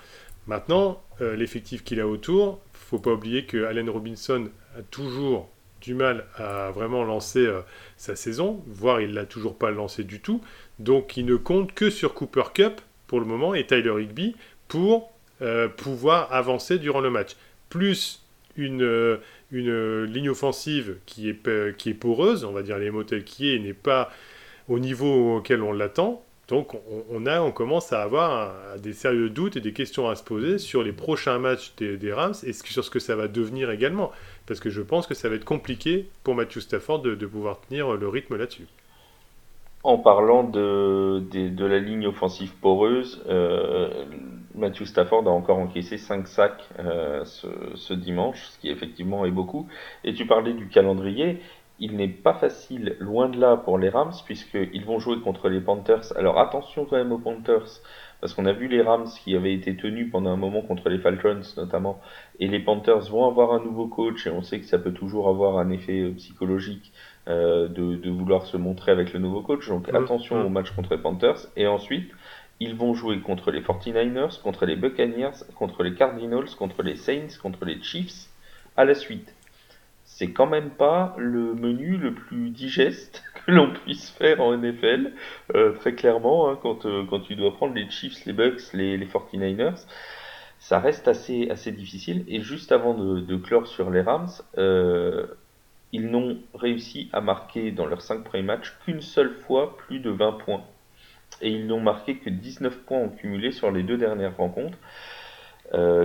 Maintenant, euh, l'effectif qu'il a autour, faut pas oublier que Allen Robinson a toujours du mal à vraiment lancer euh, sa saison, voire il l'a toujours pas lancé du tout. Donc il ne compte que sur Cooper Cup pour le moment et Tyler Higby pour euh, pouvoir avancer durant le match. Plus une, euh, une ligne offensive qui est, qui est poreuse, on va dire les mots tels qui est, n'est pas au niveau auquel on l'attend. Donc on, a, on commence à avoir des sérieux doutes et des questions à se poser sur les prochains matchs des, des Rams et sur ce que ça va devenir également parce que je pense que ça va être compliqué pour Matthew Stafford de, pouvoir tenir le rythme là-dessus. En parlant de, la ligne offensive poreuse, euh, Matthew Stafford a encore encaissé 5 sacs euh, ce, ce, dimanche, ce qui effectivement est beaucoup. Et tu parlais du calendrier, il n'est pas facile, loin de là, pour les Rams, puisqu'ils vont jouer contre les Panthers. Alors attention quand même aux Panthers, parce qu'on a vu les Rams qui avaient été tenus pendant un moment contre les Falcons notamment, et les Panthers vont avoir un nouveau coach, et on sait que ça peut toujours avoir un effet euh, psychologique euh, de, vouloir se montrer avec le nouveau coach. Donc mmh. attention mmh. au match contre les Panthers. Et ensuite, ils vont jouer contre les 49ers, contre les Buccaneers, contre les Cardinals, contre les Saints, contre les Chiefs à la suite c'est quand même pas le menu le plus digeste l'on puisse faire en NFL, euh, très clairement, hein, quand, euh, quand tu dois prendre les Chiefs, les Bucks, les, les 49ers, ça reste assez, assez difficile. Et juste avant de, clore sur les Rams, euh, ils n'ont réussi à marquer dans leurs 5 premiers matchs qu'une seule fois plus de 20 points. Et ils n'ont marqué que 19 points en cumulé sur les deux dernières rencontres.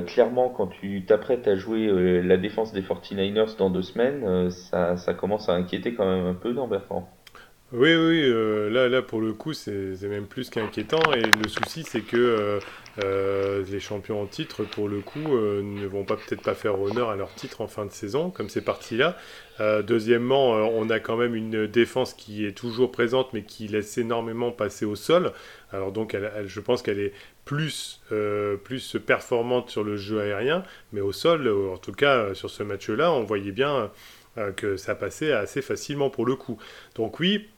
Clairement, quand tu t'apprêtes à jouer la défense des 49ers dans deux semaines, ça, commence à inquiéter quand même un peu dans Bertrand. Oui, oui, là, là pour le coup, c'est même plus qu'inquiétant. Et le souci, c'est que les champions en titre, pour le coup, ne vont pas peut-être pas faire honneur à leur titre en fin de saison, comme c'est parti là. deuxièmement, on a quand même une défense qui est toujours présente, mais qui laisse énormément passer au sol. Alors donc, je pense qu'elle est plus, euh, plus performante sur le jeu aérien, mais au sol, en tout cas euh, sur ce match-là, on voyait bien euh, que ça passait assez facilement pour le coup. Donc oui,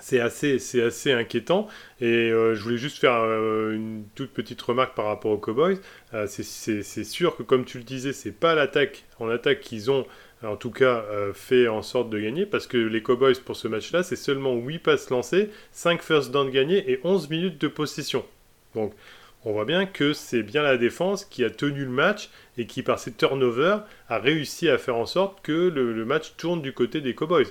c'est assez, c'est assez inquiétant. Et je voulais juste faire une toute petite remarque par rapport aux Cowboys. c'est sûr que, comme tu le disais, c'est pas l'attaque en attaque qu'ils ont, en tout cas, fait en sorte de gagner. Parce que les Cowboys, pour ce match-là, c'est seulement 8 passes lancées, 5 first down gagnés et 11 minutes de possession. Donc, on voit bien que c'est bien la défense qui a tenu le match et qui, par ses turnovers, a réussi à faire en sorte que le, match tourne du côté des Cowboys.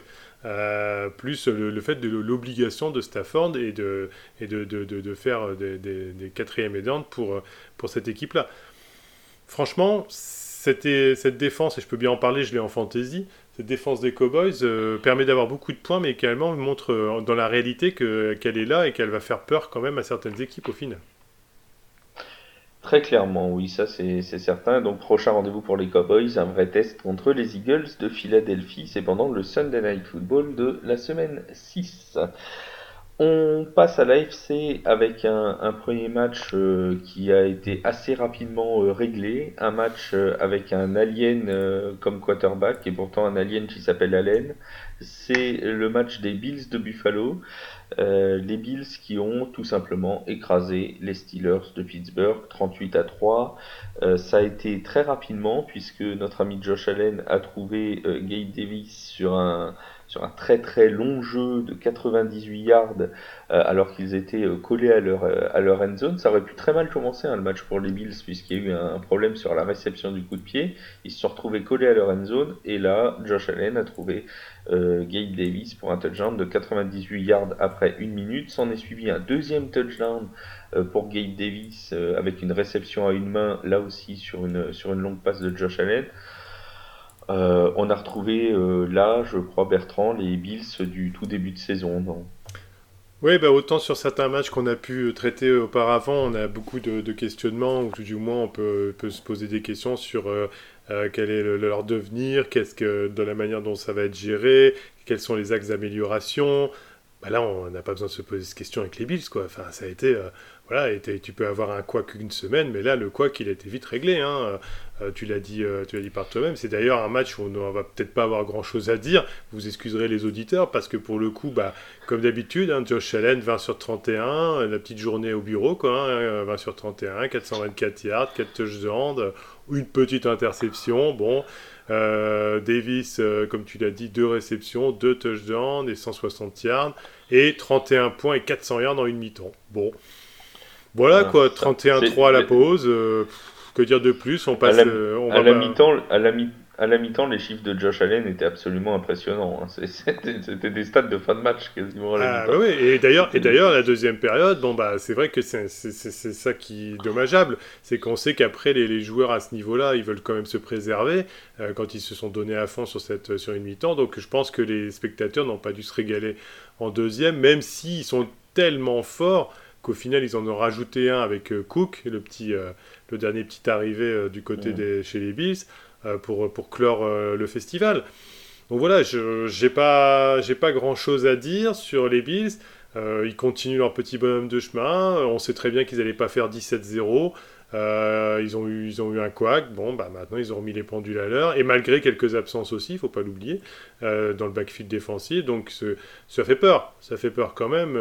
Euh, plus le, fait de l'obligation de Stafford et de, et de, de, faire des, des, quatrièmes et pour, pour cette équipe-là. Franchement, cette, défense, et je peux bien en parler, je l'ai en fantasy, cette défense des Cowboys euh, permet d'avoir beaucoup de points, mais également montre euh, dans la réalité qu'elle est là et qu'elle va faire peur quand même à certaines équipes au final. Très clairement, oui, ça c'est certain. Donc prochain rendez-vous pour les Cowboys, un vrai test contre les Eagles de Philadelphie. C'est pendant le Sunday Night Football de la semaine 6. On passe à l'AFC avec un, premier match euh, qui a été assez rapidement euh, réglé. Un match euh, avec un alien comme quarterback et pourtant un alien qui s'appelle Allen. C'est le match des Bills de Buffalo. Les Bills qui ont tout simplement écrasé les Steelers de Pittsburgh 38 à 3. ça a été très rapidement puisque notre ami Josh Allen a trouvé Gabe Davis sur un sur un très très long jeu de 98 yards euh, alors qu'ils étaient euh, collés à leur, euh, à leur end zone. Ça aurait pu très mal commencer hein, le match pour les Bills puisqu'il y a eu un, problème sur la réception du coup de pied. Ils se sont retrouvés collés à leur end zone et là Josh Allen a trouvé Gabe Davis pour un touchdown de 98 yards après une minute. S'en est suivi un deuxième touchdown pour Gabe Davis avec une réception à une main là aussi sur une, sur une longue passe de Josh Allen. Euh, on a retrouvé euh, là, je crois, Bertrand, les Bills du tout début de saison, Oui, bah, autant sur certains matchs qu'on a pu traiter auparavant, on a beaucoup de, questionnements, ou tout du moins on peut, se poser des questions sur euh, quel est leur devenir, qu'est-ce que, de la manière dont ça va être géré, quels sont les axes d'amélioration. Bah là, on n'a pas besoin de se poser cette question avec les Bills, quoi. Enfin, ça a été, voilà, et tu peux avoir un quoi qu'une semaine, mais là, le quoi qu'il a été vite réglé. Hein. Euh, tu l'as dit, euh, tu l'as dit par toi-même. C'est d'ailleurs un match où on ne va peut-être pas avoir grand-chose à dire. Vous excuserez les auditeurs parce que pour le coup, bah, comme d'habitude, hein, Josh Allen 20 sur 31, la petite journée au bureau, quoi, 20 hein, sur 31, 424 yards, 4 touchdowns, une petite interception. Bon, euh, Davis, comme tu l'as dit, deux réceptions, deux touchdowns et 160 yards et 31 points et 400 yards en une mi-temps. Bon. Voilà quoi, 31-3 à la pause. Que dire de plus On passe. Euh, à la, mi-temps, à la mi à la mi-temps, les chiffres de Josh Allen étaient absolument impressionnants. Hein. C'était des stats de fin de match quasiment. À la ah, oui, et d'ailleurs, et d'ailleurs, la deuxième période, bon bah, c'est vrai que c'est ça qui est dommageable, c'est qu'on sait qu'après les, les, joueurs à ce niveau-là, ils veulent quand même se préserver euh, quand ils se sont donnés à fond sur cette sur une mi-temps. Donc, je pense que les spectateurs n'ont pas dû se régaler en deuxième, même s'ils sont tellement forts qu'au final ils en ont rajouté un avec euh, Cook, le petit le dernier petit arrivé euh, du côté des, chez les Bills euh, pour, pour clore euh, le festival. Donc voilà, je j'ai pas, j'ai pas grand chose à dire sur les Bills. Euh, ils continuent leur petit bonhomme de chemin. On sait très bien qu'ils n'allaient pas faire 17-0. Euh, ils, ont eu, ils ont eu un couac. Bon, bah maintenant, ils ont remis les pendules à l'heure. Et malgré quelques absences aussi, il faut pas l'oublier, euh, dans le backfield défensif. Donc, ça fait peur. Ça fait peur quand même.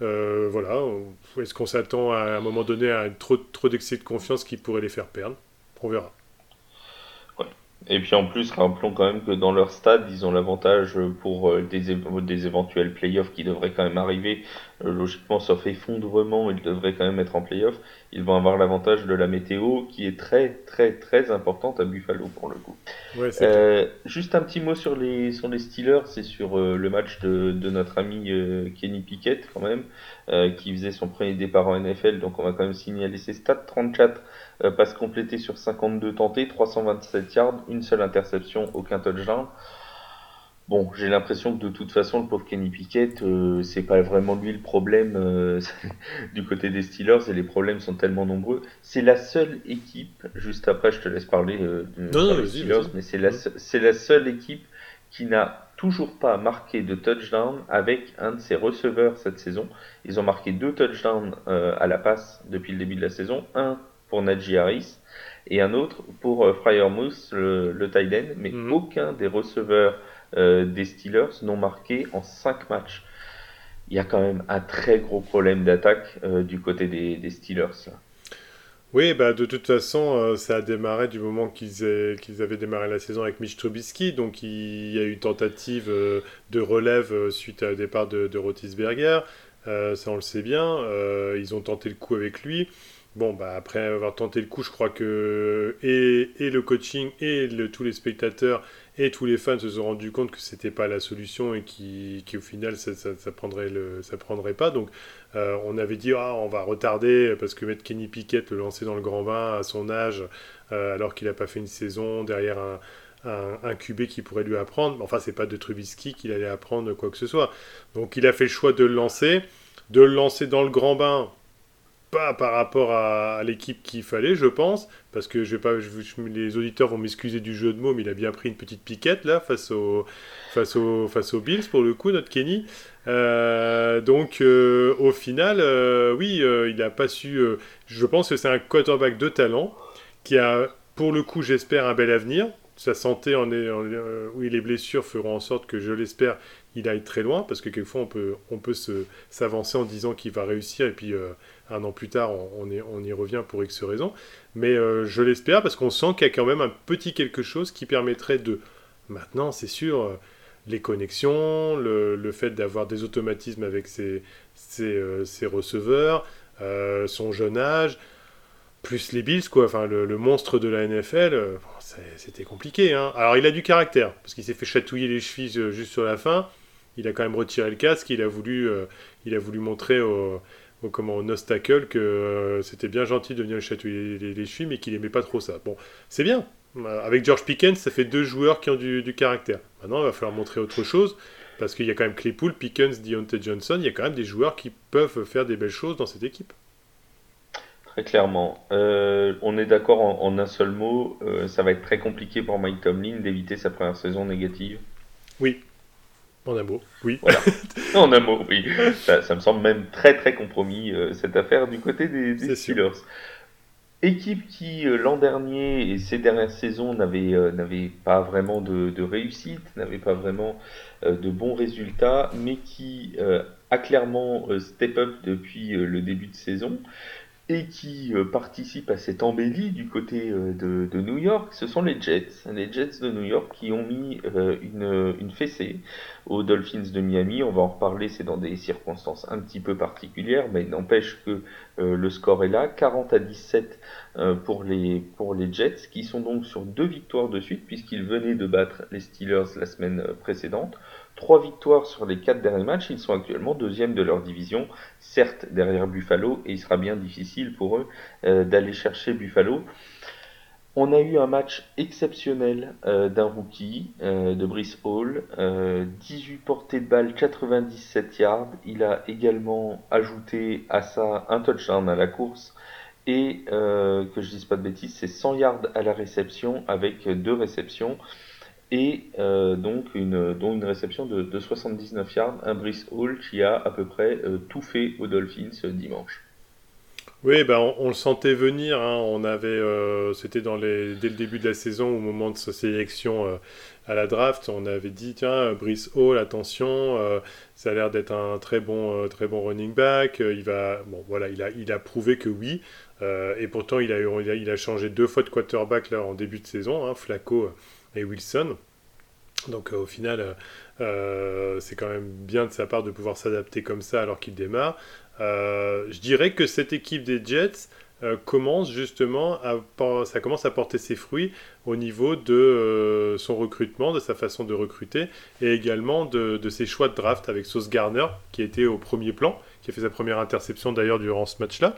voilà. Est-ce qu'on s'attend à, un moment donné à trop, trop d'excès de confiance qui pourrait les faire perdre? On verra. Et puis en plus, rappelons quand même que dans leur stade, ils ont l'avantage pour euh, des éventuels playoffs qui devraient quand même arriver. Euh, logiquement, sauf effondrement, ils devraient quand même être en playoffs. Ils vont avoir l'avantage de la météo qui est très très très importante à Buffalo pour le coup. Ouais, euh, juste un petit mot sur les, sur les Steelers c'est sur euh, le match de, de notre ami Kenny Pickett quand même, qui faisait son premier départ en NFL. Donc on va quand même signaler ses stats 34 euh, passe complétée sur 52 tentés, 327 yards, une seule interception, aucun touchdown. Bon, j'ai l'impression que de toute façon, le pauvre Kenny Pickett, euh, c'est pas vraiment lui le problème euh, du côté des Steelers et les problèmes sont tellement nombreux. C'est la seule équipe, juste après je te laisse parler des Steelers, mais c'est la, c'est la seule équipe qui n'a toujours pas marqué de touchdown avec un de ses receveurs cette saison. Ils ont marqué deux touchdowns à la passe depuis le début de la saison, un pour Najee Harris et un autre pour euh, Fryermuth, le, le tight end, mais mhm. aucun des receveurs euh, des Steelers n'ont marqué en 5 matchs. Il y a quand même un très gros problème d'attaque euh, du côté des, Steelers. Oui, bah de toute façon, ça a démarré du moment qu'ils avaient démarré la saison avec Mitch Trubisky. Donc il y a eu tentative de relève suite au départ de, de Rotisberger. ça, on le sait bien. ils ont tenté le coup avec lui. Bon, bah après avoir tenté le coup, je crois que et, le coaching et tous les spectateurs et tous les fans se sont rendus compte que c'était pas la solution et qui, qui au final ça, ça, prendrait le ça prendrait pas. Donc euh, on avait dit ah on va retarder parce que mettre Kenny Pickett le lancer dans le grand bain à son âge euh, alors qu'il n'a pas fait une saison derrière un un, QB qui pourrait lui apprendre. Enfin, c'est pas de Trubisky qu'il allait apprendre quoi que ce soit. Donc, il a fait le choix de le lancer, de le lancer dans le grand bain pas par rapport à, l'équipe qu'il fallait, je pense, parce que je vais pas, les auditeurs vont m'excuser du jeu de mots, mais il a bien pris une petite piquette là face au, face au, face aux Bills pour le coup, notre Kenny. Euh, donc euh, au final, euh, oui, il n'a pas su. je pense que c'est un quarterback de talent qui a, pour le coup, j'espère un bel avenir. Sa santé en est, oui, les blessures feront en sorte que je l'espère, il aille très loin, parce que quelquefois on peut, on peut s'avancer en disant qu'il va réussir et puis un an plus tard, on, y revient pour X raisons. Mais euh, je l'espère parce qu'on sent qu'il y a quand même un petit quelque chose qui permettrait de, maintenant c'est sûr, euh, les connexions, le, fait d'avoir des automatismes avec ses, euh, receveurs, son jeune âge, plus les Bills, quoi. Enfin, le, monstre de la NFL, c'était compliqué. Hein. Alors, il a du caractère, parce qu'il s'est fait chatouiller les chevilles juste sur la fin. Il a quand même retiré le casque, il a voulu, il a voulu montrer au comment Nostacle que euh, c'était bien gentil de venir chatouiller les, les, mais qu'il aimait pas trop ça. Bon, c'est bien. Euh, avec George Pickens, ça fait deux joueurs qui ont du, caractère. Maintenant, il va falloir montrer autre chose parce qu'il y a quand même Claypool, Pickens, Deontay Johnson. Il y a quand même des joueurs qui peuvent faire des belles choses dans cette équipe. Très clairement. Euh, on est d'accord en, un seul mot. ça va être très compliqué pour Mike Tomlin d'éviter sa première saison négative. Oui, en un mot, oui. Voilà. en un mot, oui. Ça, me semble même très très compromis euh, cette affaire du côté des, Steelers. Équipe qui euh, l'an dernier et ces dernières saisons n'avait euh, pas vraiment de, de réussite, n'avait pas vraiment de bons résultats, mais qui a clairement step up depuis le début de saison et qui euh, participe à cette embellie du côté euh, de, de, New York, ce sont les Jets. Les Jets de New York qui ont mis euh, une, une, fessée aux Dolphins de Miami. On va en reparler, c'est dans des circonstances un petit peu particulières, mais n'empêche que le score est là. 40 à 17 pour, les, pour les Jets, qui sont donc sur deux victoires de suite, puisqu'ils venaient de battre les Steelers la semaine précédente. Trois victoires sur les quatre derniers matchs, ils sont actuellement deuxième de leur division, certes derrière Buffalo, et il sera bien difficile pour eux euh, d'aller chercher Buffalo. On a eu un match exceptionnel euh, d'un rookie, euh, de Brice Hall, 18 portées de balle, 97 yards. Il a également ajouté à ça un touchdown à la course et que je dise pas de bêtises, c'est 100 yards à la réception avec deux réceptions. Et donc une, dont une réception de, 79 yards, un Brice Hall qui a à peu près tout fait aux Dolphins dimanche. Oui, ben on, le sentait venir. Hein. On avait, c'était dans les, dès le début de la saison, au moment de sa sélection à la draft, on avait dit tiens, Brice Hall, attention, ça a l'air d'être un très bon, très bon running back. il va, bon voilà, il a, il a prouvé que oui. et pourtant, il a, il a, changé deux fois de quarterback là en début de saison, hein, Flacco et Wilson. Donc au final, c'est quand même bien de sa part de pouvoir s'adapter comme ça alors qu'il démarre. je dirais que cette équipe des Jets euh, commence justement à, ça commence à porter ses fruits au niveau de euh, son recrutement, de sa façon de recruter et également de, ses choix de draft avec Sauce Garner qui était au premier plan, qui a fait sa première interception d'ailleurs durant ce match-là.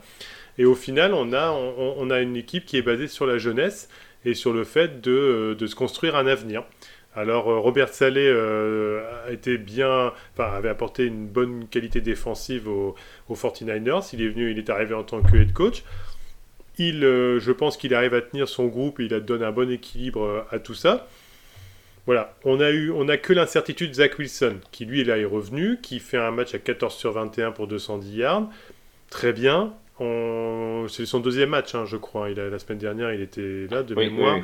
Et au final, on a, on, a une équipe qui est basée sur la jeunesse et sur le fait de, euh, de se construire un avenir. Alors Robert Salé a été bien, enfin, avait apporté une bonne qualité défensive aux, aux 49ers. Il est venu, il est arrivé en tant que head coach. Il, euh, je pense qu'il arrive à tenir son groupe et il donne un bon équilibre euh, à tout ça. Voilà, on a eu, on a que l'incertitude Zach Wilson, qui lui là est revenu, qui fait un match à 14 sur 21 pour 210 yards. Très bien. C'est son deuxième match, hein, je crois. Il a, la semaine dernière, il était là de mémoire.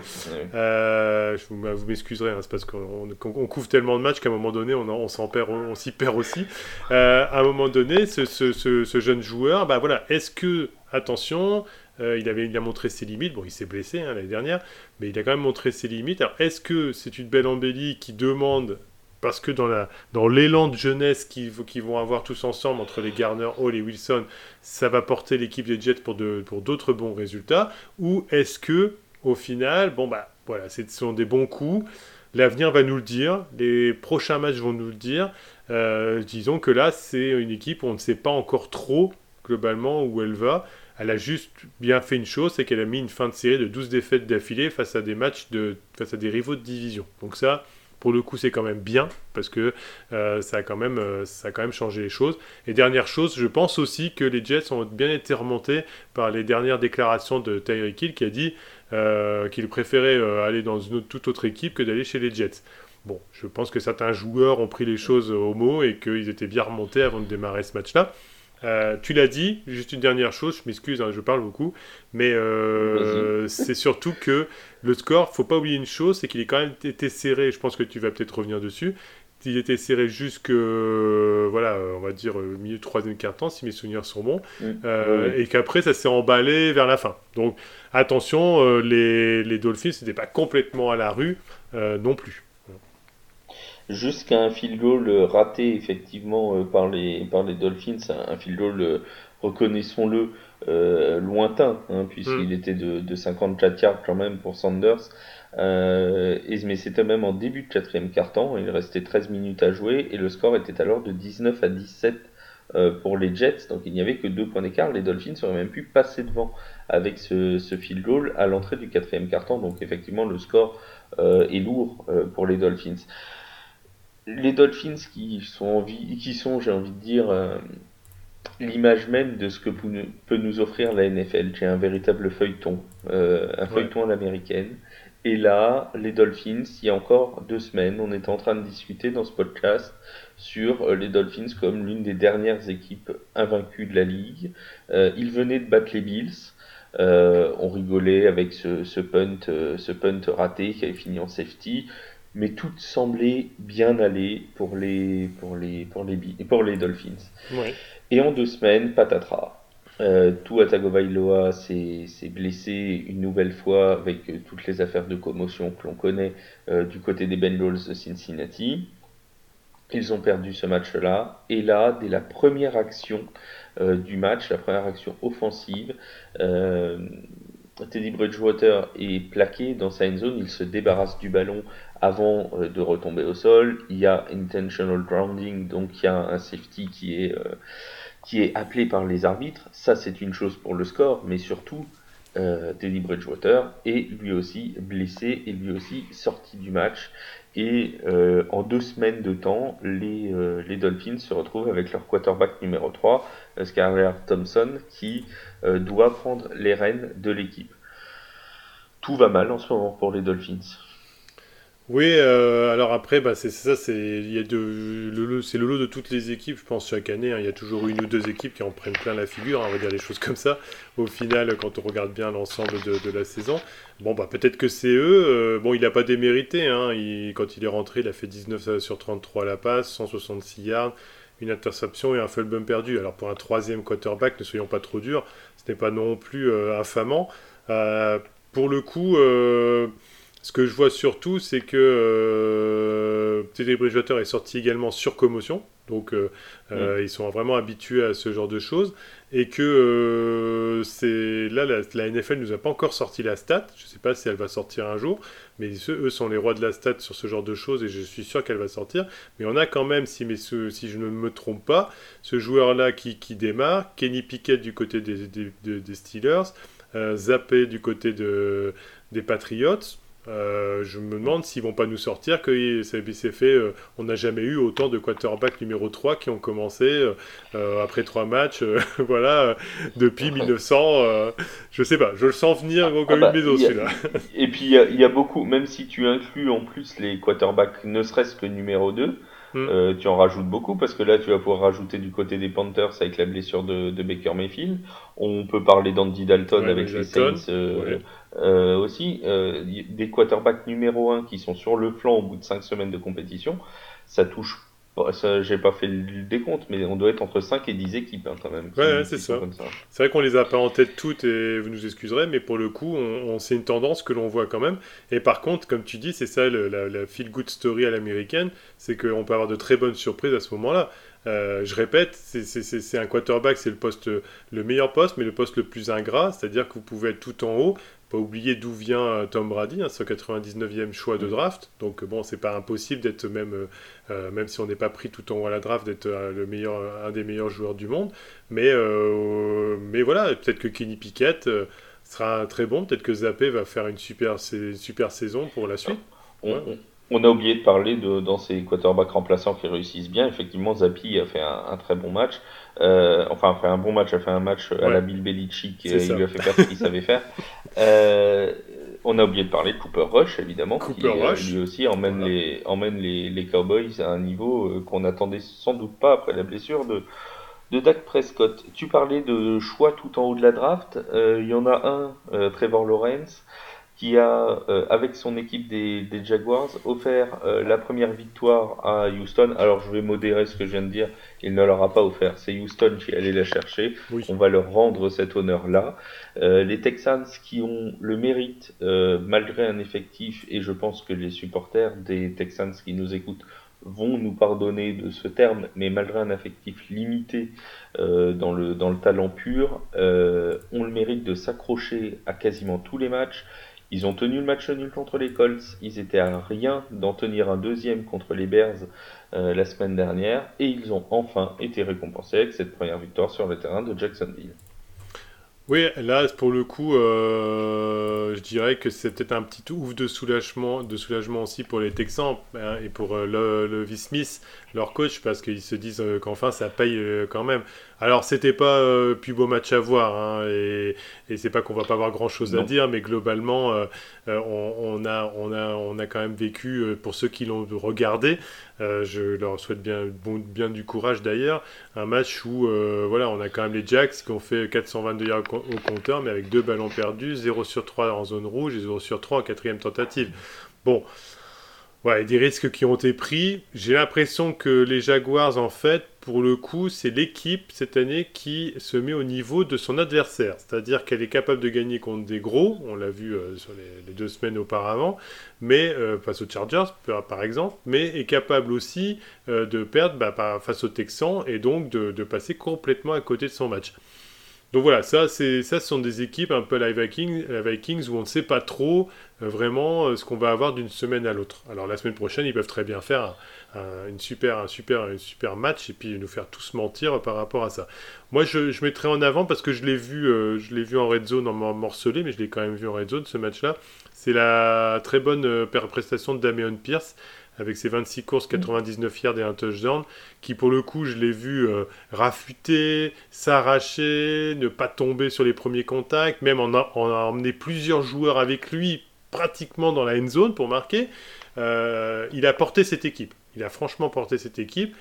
Euh, vous, m'excuserez, hein, c'est parce qu'on couvre tellement de matchs qu'à un moment donné, on, on s'en perd, on s'y perd aussi. à un moment donné, ce, ce jeune joueur, bah voilà, est-ce que, attention, euh, il, avait, il a montré ses limites. Bon, il s'est blessé hein, l'année dernière, mais il a quand même montré ses limites. Alors, est-ce que c'est une belle embellie qui demande, parce que dans, la, dans l'élan de jeunesse qu'ils, vont avoir tous ensemble, entre les Garner, Hall et Wilson, ça va porter l'équipe des Jets pour, d'autres bons résultats Ou est-ce que, au final, bon, bah voilà, ce sont des bons coups. L'avenir va nous le dire, les prochains matchs vont nous le dire. Euh, disons que là, c'est une équipe où on ne sait pas encore trop globalement où elle va elle a juste bien fait une chose, c'est qu'elle a mis une fin de série de 12 défaites d'affilée face à des matchs face à des rivaux de division. Donc ça, pour le coup, c'est quand même bien parce que euh, ça, a quand même, euh, ça a quand même changé les choses. Et dernière chose, je pense aussi que les Jets ont bien été remontés par les dernières déclarations de Tyreek Hill qui a dit euh, qu'il préférait aller dans une toute autre équipe que d'aller chez les Jets. Bon, je pense que certains joueurs ont pris les choses au mot et qu'ils étaient bien remontés avant de démarrer ce match-là. Euh, tu l'as dit, juste une dernière chose, je m'excuse, hein, je parle beaucoup, mais euh, c'est surtout que le score, faut pas oublier une chose, c'est qu'il est quand même été serré, je pense que tu vas peut-être revenir dessus, il était serré jusque, voilà, on va dire, milieu de troisième quart-temps, si mes souvenirs sont bons, euh, et qu'après, ça s'est emballé vers la fin. Donc, attention, les, les Dolphins n'étaient pas complètement à la rue non plus jusqu'à un field goal raté effectivement euh, par les par les Dolphins, un field goal euh, reconnaissons-le euh, lointain hein, puisqu'il mm. était de, de 54 yards quand même pour Sanders. Euh, mais c'était même en début de quatrième quart-temps, il restait 13 minutes à jouer et le score était alors de 19 à 17 pour les Jets, donc il n'y avait que deux points d'écart. Les Dolphins auraient même pu passer devant avec ce, ce field goal à l'entrée du quatrième quart-temps, donc effectivement le score est lourd pour les Dolphins les Dolphins qui sont, qui sont j'ai envie de dire, euh, l'image même de ce que peut nous offrir la NFL, qui est un véritable feuilleton, euh, un feuilleton à l'américaine. Et là, les Dolphins, il y a encore deux semaines, on était en train de discuter dans ce podcast sur euh, les Dolphins comme l'une des dernières équipes invaincues de la ligue. ils venaient de battre les Bills. on rigolait avec ce, ce punt, ce punt raté qui avait fini en safety mais tout semblait bien aller pour les, pour les, pour les, pour les Dolphins. Et en deux semaines, patatras. Euh, Tua Tagovailoa s'est blessé une nouvelle fois avec euh, toutes les affaires de commotion que l'on connaît euh, du côté des Bengals de Cincinnati. Ils ont perdu ce match-là. Et là, dès la première action du match, la première action offensive, Teddy Bridgewater est plaqué dans sa end zone, il se débarrasse du ballon avant euh, de retomber au sol. Il y a intentional grounding, donc il y a un safety qui est, euh, qui est appelé par les arbitres. Ça, c'est une chose pour le score, mais surtout, euh, Teddy Bridgewater est lui aussi blessé et lui aussi sorti du match. Et en deux semaines de temps, les, les Dolphins se retrouvent avec leur quarterback numéro 3, Skyler Thompson, qui doit prendre les rênes de l'équipe. Tout va mal en ce moment pour les Dolphins. Oui, euh, alors après, bah, c'est ça, c'est le, le lot de toutes les équipes, je pense, chaque année. hein. il y a toujours une ou deux équipes qui en prennent plein la figure, hein, on va dire des choses comme ça. Au final, quand on regarde bien l'ensemble de, de la saison, bon, bah, peut-être que c'est eux. euh, bon, il n'a pas démérité. Hein, il- quand il est rentré, il a fait 19 sur 33 à la passe, 166 yards, une interception et un fumble perdu. Alors pour un troisième quarterback, ne soyons pas trop durs, ce n'est pas non plus euh, infamant. Euh, pour le coup. euh, ce que je vois surtout, c'est que Bridgewater est sorti également sur commotion. Donc, euh, euh, ils sont vraiment habitués à ce genre de choses. Et que euh, c'est là, la, la NFL nous a pas encore sorti la stat. Je ne sais pas si elle va sortir un jour. Mais eux sont les rois de la stat sur ce genre de choses. Et je suis sûr qu'elle va sortir. Mais on a quand même, si, je ne me trompe pas, ce joueur-là qui, qui démarre. Kenny Pickett du côté des, Steelers. euh, Zappé du côté de, des Patriots. Euh, je me demande s'ils vont pas nous sortir que ça s'est fait. euh, on n'a jamais eu autant de quarterbacks numéro 3 qui ont commencé euh, après trois matchs, voilà, depuis 1900. euh, je sais pas, je le sens venir gros comme Ah bah, une maison celui-là. Et puis il y, y a beaucoup, même si tu inclus en plus les quarterbacks ne serait-ce que numéro 2, Hmm. euh, tu en rajoutes beaucoup parce que là tu vas pouvoir rajouter du côté des Panthers avec la blessure de, de Baker Mayfield. On peut parler d'Andy Dalton Ouais, avec les Dalton, Saints euh, ouais. euh, aussi. Euh, des quarterbacks numéro 1 qui sont sur le flanc au bout de 5 semaines de compétition. Ça touche pas, ça, j'ai pas fait le décompte, mais on doit être entre 5 et 10 équipes hein, quand même. Ouais, c'est ça. C'est vrai qu'on les a pas en tête toutes et vous nous excuserez, mais pour le coup, on, on- c'est une tendance que l'on voit quand même. Et par contre, comme tu dis, c'est ça le- la, la feel good story à l'américaine, c'est qu'on peut avoir de très bonnes surprises à ce moment-là. Euh, je répète, c'est un quarterback, c'est le poste, le meilleur poste, mais le poste le plus ingrat, c'est-à-dire que vous pouvez être tout en haut. Pas oublier d'où vient euh, Tom Brady, hein, 199e choix de draft. Donc bon, c'est pas impossible d'être même, euh, euh, même si on n'est pas pris tout en haut à la draft, d'être euh, le meilleur, un des meilleurs joueurs du monde. Mais, euh, mais voilà, peut-être que Kenny Pickett sera très bon, peut-être que Zappé va faire une super, super saison pour la suite. On, Ouais. on- on a oublié de parler de, dans ces quarterbacks remplaçants qui réussissent bien. Effectivement, Zappi a fait un, un très bon match. Euh, enfin, a fait un bon match, a fait un match à la Bill Belichick. Ça. Il lui a fait faire ce qu'il savait faire. Euh, on a oublié de parler de Cooper Rush, évidemment, Cooper qui euh, Rush. lui aussi emmène, Voilà. les, emmène les, les Cowboys à un niveau euh, qu'on n'attendait sans doute pas après la blessure de, de Dak Prescott. Tu parlais de choix tout en haut de la draft. Euh, Il y en a un, euh, Trevor Lawrence, qui a, euh, avec son équipe des, des Jaguars, offert euh, la première victoire à Houston. Alors je vais modérer ce que je viens de dire, il ne leur a pas offert, c'est Houston qui allait la chercher. Oui. On va leur rendre cet honneur-là. Euh, les Texans qui ont le mérite, euh, malgré un effectif, et je pense que les supporters des Texans qui nous écoutent vont nous pardonner de ce terme, mais malgré un effectif limité euh, dans, le, dans le talent pur, euh, ont le mérite de s'accrocher à quasiment tous les matchs. Ils ont tenu le match nul contre les Colts, ils étaient à rien d'en tenir un deuxième contre les Bears euh, la semaine dernière, et ils ont enfin été récompensés avec cette première victoire sur le terrain de Jacksonville. Oui, là, pour le coup, euh, je dirais que c'est peut-être un petit ouf de soulagement, aussi pour les Texans hein, et pour euh, le, Levis Smith, leur coach, parce qu'ils se disent euh, qu'enfin ça paye euh, quand même. Alors, c'était pas euh, plus beau match à voir, hein, et, et c'est pas qu'on va pas avoir grand-chose à Non. dire, mais globalement, euh, on, on a, on, a, on a quand même vécu, pour ceux qui l'ont regardé, je leur souhaite bien, bon, bien du courage d'ailleurs, un match où voilà, on a quand même les Jacks qui ont fait 422 yards au au compteur, mais avec deux ballons perdus, 0 sur 3 en zone rouge et 0 sur 3 en quatrième tentative. Bon, ouais, des risques qui ont été pris. J'ai l'impression que les Jaguars, en fait, pour le coup, c'est l'équipe cette année qui se met au niveau de son adversaire. C'est-à-dire qu'elle est capable de gagner contre des gros, on l'a vu euh, sur les, deux semaines auparavant, mais euh, face aux Chargers, par exemple, mais est capable aussi euh, de perdre bah, face aux Texans et donc de passer complètement à côté de son match. Donc voilà, ça, ça ce sont des équipes un peu la Vikings, Vikings où on ne sait pas trop euh, vraiment euh, ce qu'on va avoir d'une semaine à l'autre. Alors la semaine prochaine, ils peuvent très bien faire un, super, un super, un super match et puis nous faire tous mentir par rapport à ça. Moi, je, je mettrai en avant parce que je l'ai vu, euh, vu en red zone en mor- morcelé, mais je l'ai quand même vu en red zone ce match-là. C'est la très bonne prestation de Damian Pierce avec ses 26 courses, 99 yards et un touchdown, qui pour le coup, je l'ai vu euh, rafuter, s'arracher, ne pas tomber sur les premiers contacts, même en a, en a emmené plusieurs joueurs avec lui pratiquement dans la end zone pour marquer. il a porté cette équipe. Il a franchement porté cette équipe.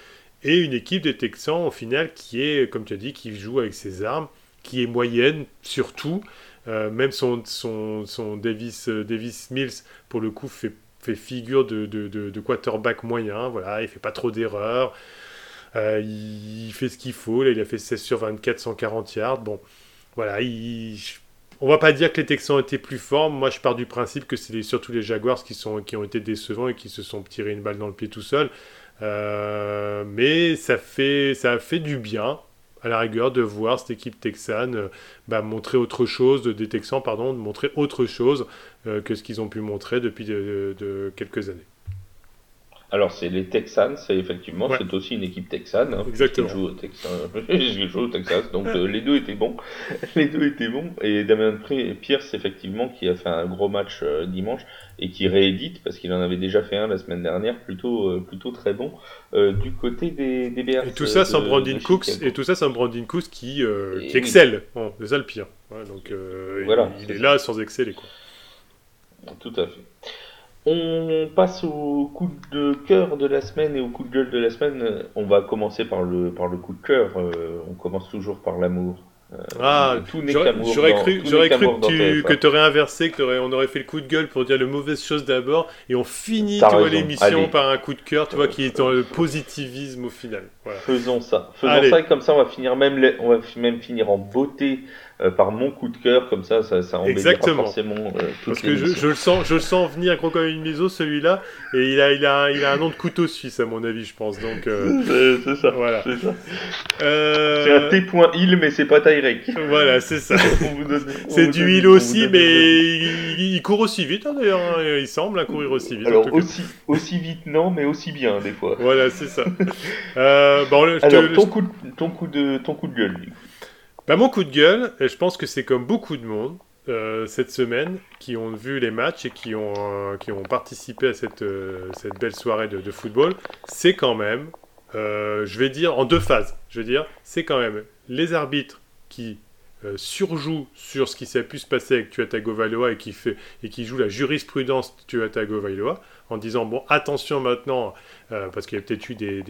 Et une équipe des Texans, au final, qui est, comme tu as dit, qui joue avec ses armes, qui est moyenne surtout. même son, son, son Davis, Davis Mills, pour le coup, fait, fait figure de, de, de, quarterback moyen. Voilà, il fait pas trop d'erreurs. il fait ce qu'il faut. Il a fait 16 sur 24, 140 yards. Bon, voilà, il, on va pas dire que les Texans étaient plus forts. Moi, je pars du principe que c'est surtout les Jaguars qui, sont, qui ont été décevants et qui se sont tirés une balle dans le pied tout seul. Euh, mais ça fait, ça a fait du bien, à la rigueur, de voir cette équipe texane euh, bah, montrer autre chose, des Texans, pardon, de montrer autre chose euh, que ce qu'ils ont pu montrer depuis de quelques années. Alors, c'est les Texans, c'est effectivement, c'est aussi une équipe texane. Hein, Exactement. Joue au Texas, joue au Texas, donc euh, les deux étaient bons. les deux étaient bons. Et Damien Pierce, effectivement, qui a fait un gros match euh, dimanche et qui réédite, parce qu'il en avait déjà fait un la semaine dernière, plutôt, euh, plutôt très bon, du côté des, des. Et tout ça sans Brandon Cooks, et tout ça sans Brandon Cooks qui, qui excelle. C'est ça le pire. donc, voilà, il, il est là sans exceller, quoi. Tout à fait. On passe au coup de cœur de la semaine et au coup de gueule de la semaine. On va commencer par le, par le coup de cœur. Euh, on commence toujours par l'amour. Euh, ah, j'aurais cru, j'aurais cru que tu aurais inversé, que aurais, on aurait fait le coup de gueule pour dire le mauvaises choses d'abord, et on finit l'émission par un coup de cœur, tu vois, qui est dans le positivisme au final. Faisons ça, faisons ça, et comme ça on va finir même, on va même finir en beauté euh, par mon coup de cœur, comme ça, ça, ça Exactement. forcément euh, Parce que je, je, le sens, je le sens venir gros comme une miso celui-là, et il a, il, a, il a un nom de couteau suisse, à mon avis, je pense. Donc, euh, c'est ça. Voilà. C'est. C'est un T.il, mais c'est pas Tyrek. Voilà, c'est ça. c'est du il aussi, mais il, court aussi vite, hein, d'ailleurs. Hein. Il semble hein, courir aussi vite. Alors, aussi, aussi vite, non, mais aussi bien, des fois. Voilà, c'est ça. bon, Alors, ton, coup de, ton, coup de, ton coup de gueule, bah, mon coup de gueule, et je pense que c'est comme beaucoup de monde euh, cette semaine qui ont vu les matchs et qui ont, euh, qui ont participé à cette, euh, cette belle soirée de, football, c'est quand même, je vais dire en deux phases, je veux dire, c'est quand même les arbitres qui surjouent sur ce qui s'est pu se passer avec Tua Tagovailoa et qui, fait, et qui joue la jurisprudence Tua Tagovailoa en disant bon attention maintenant parce qu'il y a peut-être eu des,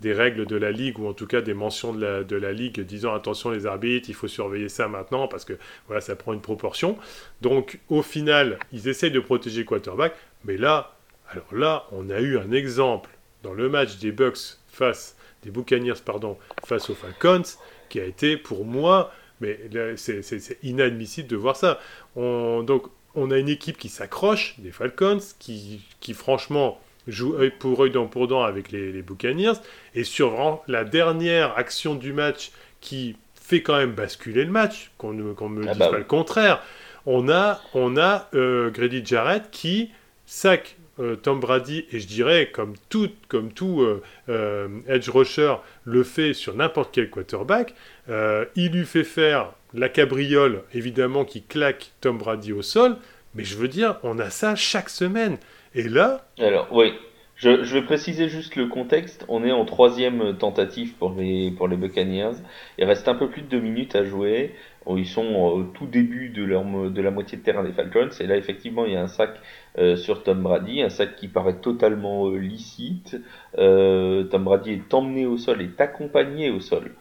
des règles de la Ligue, ou en tout cas des mentions de la, de la Ligue disant attention les arbitres, il faut surveiller ça maintenant, parce que voilà, ça prend une proportion. Donc au final, ils essayent de protéger quarterback, mais là, alors là, on a eu un exemple dans le match des Bucks face, des Buccaneers, pardon, face aux Falcons, qui a été pour moi, mais c'est inadmissible de voir ça. On, donc on a une équipe qui s'accroche, des Falcons, qui, qui franchement joue œil pour œil, dent pour dent avec les, les Buccaneers. Et sur la dernière action du match qui fait quand même basculer le match, qu'on ne me ah dise bah pas le contraire, on a, on a euh, Grady Jarrett qui sac euh, Tom Brady, et je dirais, comme tout, comme tout euh, edge rusher le fait sur n'importe quel quarterback, il lui fait faire la cabriole, évidemment, qui claque Tom Brady au sol, mais je veux dire, on a ça chaque semaine. Et là. Alors, oui. Je, vais préciser juste le contexte. On est en troisième tentative pour les, pour les Buccaneers. Il reste un peu plus de deux minutes à jouer. Ils sont au tout début de, leur, de la moitié de terrain des Falcons. Et là, effectivement, il y a un sac euh, sur Tom Brady. Un sac qui paraît totalement euh, licite. Euh, Tom Brady est emmené au sol, est accompagné au sol.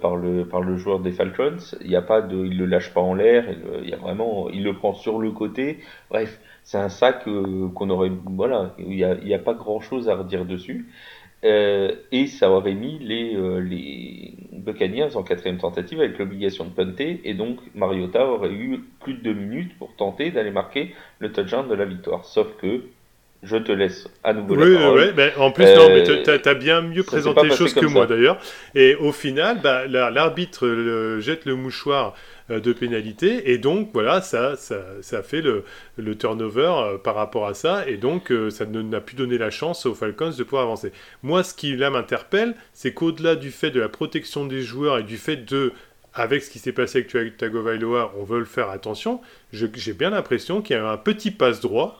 par le par le joueur des Falcons, il y a pas de, il le lâche pas en l'air, il, y a vraiment, il le prend sur le côté. Bref, c'est un sac euh, qu'on aurait, voilà, il n'y a, pas grand chose à redire dessus. Euh, et ça aurait mis les, euh, les Buccaneers en quatrième tentative avec l'obligation de punter. Et donc Mariota aurait eu plus de deux minutes pour tenter d'aller marquer le touchdown de la victoire. Sauf que je te laisse à nouveau la parole. Oui, mais en plus, tu as, bien mieux présenté les choses que moi d'ailleurs. Et au final, bah, l'arbitre jette le mouchoir euh, de pénalité. Et donc, voilà, ça, ça, ça fait le, le turnover euh, par rapport à ça. Et donc, euh, ça n'a plus donné la chance aux Falcons de pouvoir avancer. Moi, ce qui là m'interpelle, c'est qu'au-delà du fait de la protection des joueurs et du fait de avec ce qui s'est passé avec Tagovailoa, on veut le faire attention. J'ai bien l'impression qu'il y a un petit passe droit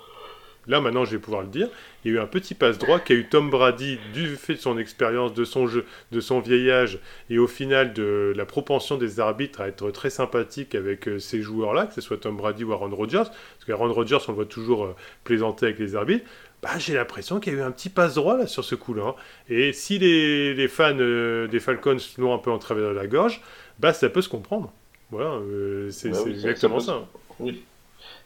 là maintenant je vais pouvoir le dire, il y a eu un petit passe droit qu'a eu Tom Brady du fait de son expérience, de son jeu, de son vieillage et au final de la propension des arbitres à être très sympathique avec euh, ces joueurs-là, que ce soit Tom Brady ou Aaron Rodgers, parce qu'Aaron Rodgers on le voit toujours euh, plaisanter avec les arbitres. bah, j'ai l'impression qu'il y a eu un petit passe-droit là sur ce coup-là. Hein. Et si les, les fans euh, des Falcons l'ont un peu en travers de la gorge, bah, ça peut se comprendre. Voilà, euh, c'est Bah oui, exactement ça ça. Oui,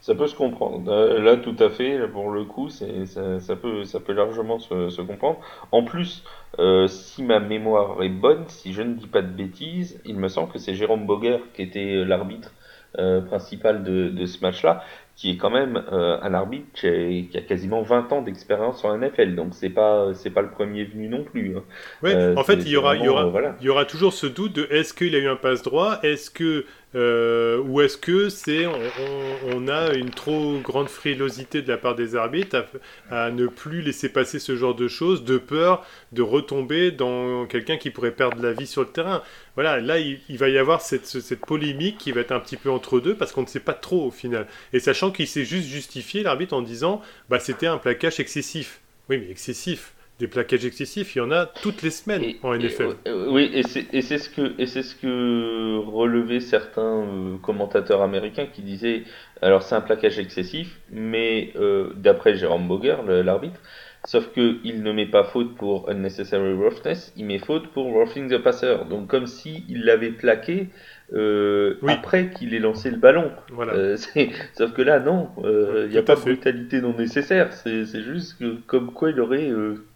ça peut se comprendre. Euh, Là, tout à fait, pour le coup, c'est, ça, ça peut, ça peut largement se, se comprendre. En plus, euh, si ma mémoire est bonne, si je ne dis pas de bêtises, il me semble que c'est Jérôme Boger qui était euh, l'arbitre euh, principal de, de ce match-là, qui est quand même euh, un arbitre qui a, qui a quasiment 20 ans d'expérience en NFL. Donc c'est pas, c'est pas le premier venu non plus. hein. Ouais, en fait, il y aura, c'est il y aura, vraiment, voilà. il y aura toujours ce doute de est-ce qu'il a eu un passe droit, est-ce que euh, ou est-ce que c'est on, a une trop grande frilosité de la part des arbitres à, ne plus laisser passer ce genre de choses de peur de retomber dans quelqu'un qui pourrait perdre la vie sur le terrain. Voilà, là il, va y avoir cette, ce- cette polémique qui va être un petit peu entre deux parce qu'on ne sait pas trop au final. Et sachant qu'il s'est juste justifié l'arbitre en disant bah c'était un plaquage excessif. Oui, mais excessif. Des plaquages excessifs, il y en a toutes les semaines Et- en NFL. euh, oui, et c'est ce que et c'est ce que relevaient certains euh, commentateurs américains qui disaient alors c'est un plaquage excessif, mais euh, d'après Jérôme Boger, l'arbitre, sauf que il ne met pas faute pour unnecessary roughness, il met faute pour roughing the passer. Donc comme si il l'avait plaqué euh, Oui. après qu'il ait lancé le ballon. Voilà. Euh, sauf que là, non, euh, il n'y a pas de brutalité non nécessaire. C'est c'est juste que, comme quoi il aurait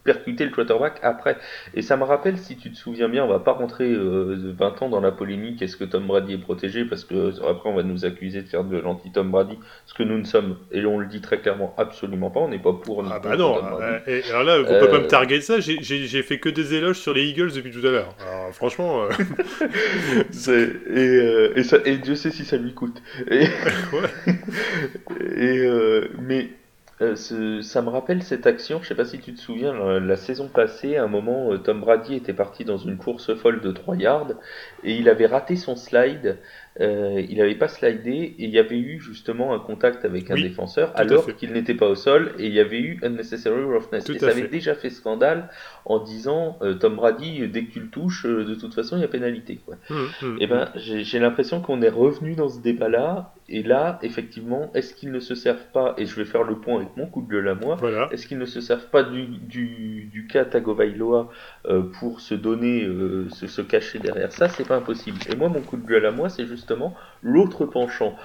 euh, percuté le quarterback après. Et ça me rappelle, si tu te souviens bien, on va pas rentrer euh, 20 ans dans la polémique, est-ce que Tom Brady est protégé? Parce que euh, après, on va nous accuser de faire de l'anti-Tom Brady, ce que nous ne sommes, et on le dit très clairement, absolument pas. On n'est pas pour Ah bah non, Tom Brady. euh, et alors là, vous Euh, pouvez pas me targuer de ça, j'ai- fait que des éloges sur les Eagles depuis tout à l'heure. Franchement, euh, et, euh, et, ça, et Dieu sait si ça lui coûte. Et, et, euh, mais euh, ce- ça me rappelle cette action, je sais pas si tu te souviens, la, la saison passée, à un moment, euh, Tom Brady était parti dans une course folle de 3 yards et il avait raté son slide. euh, il n'avait pas slidé et il y avait eu justement un contact avec un Oui, défenseur tout à alors fait. qu'il n'était pas au sol et il y avait eu unnecessary roughness. Tout et à ça avait fait. déjà fait scandale en disant euh, Tom Brady, dès que tu le touches, euh, de toute façon il y a pénalité. Quoi. hum, hum, Eh ben, j'ai l'impression qu'on est revenu dans ce débat-là, et là, effectivement, est-ce qu'ils ne se servent pas, et je vais faire le point avec mon coup de gueule à moi, voilà. est-ce qu'ils ne se servent pas du, du, du cas Tagovailoa euh, pour se donner, se, se cacher derrière? Ça C'est pas impossible. Et moi, mon coup de gueule à moi, c'est justement l'autre penchant.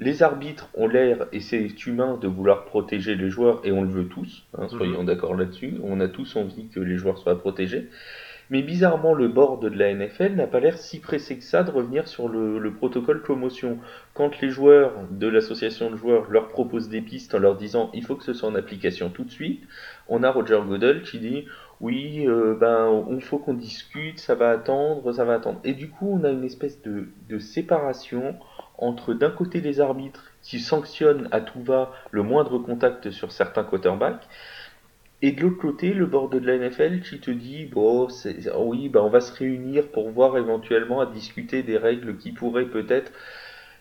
Les arbitres ont l'air, et c'est humain, de vouloir protéger les joueurs, et on le veut tous, hein, soyons d'accord là-dessus. On a tous envie que les joueurs soient protégés. Mais bizarrement, le board de la NFL n'a pas l'air si pressé que ça de revenir sur le, le protocole promotion. Quand les joueurs de l'association de joueurs leur proposent des pistes en leur disant il faut que ce soit en application tout de suite, on a Roger Goodell qui dit oui, euh, ben il faut qu'on discute, ça va attendre, ça va attendre. Et du coup, on a une espèce de, de séparation entre d'un côté les arbitres qui sanctionnent à tout va le moindre contact sur certains quarterbacks et de l'autre côté, le board de la NFL qui te dit, bon, c'est, oui, bah, on va se réunir pour voir éventuellement à discuter des règles qui pourraient peut-être,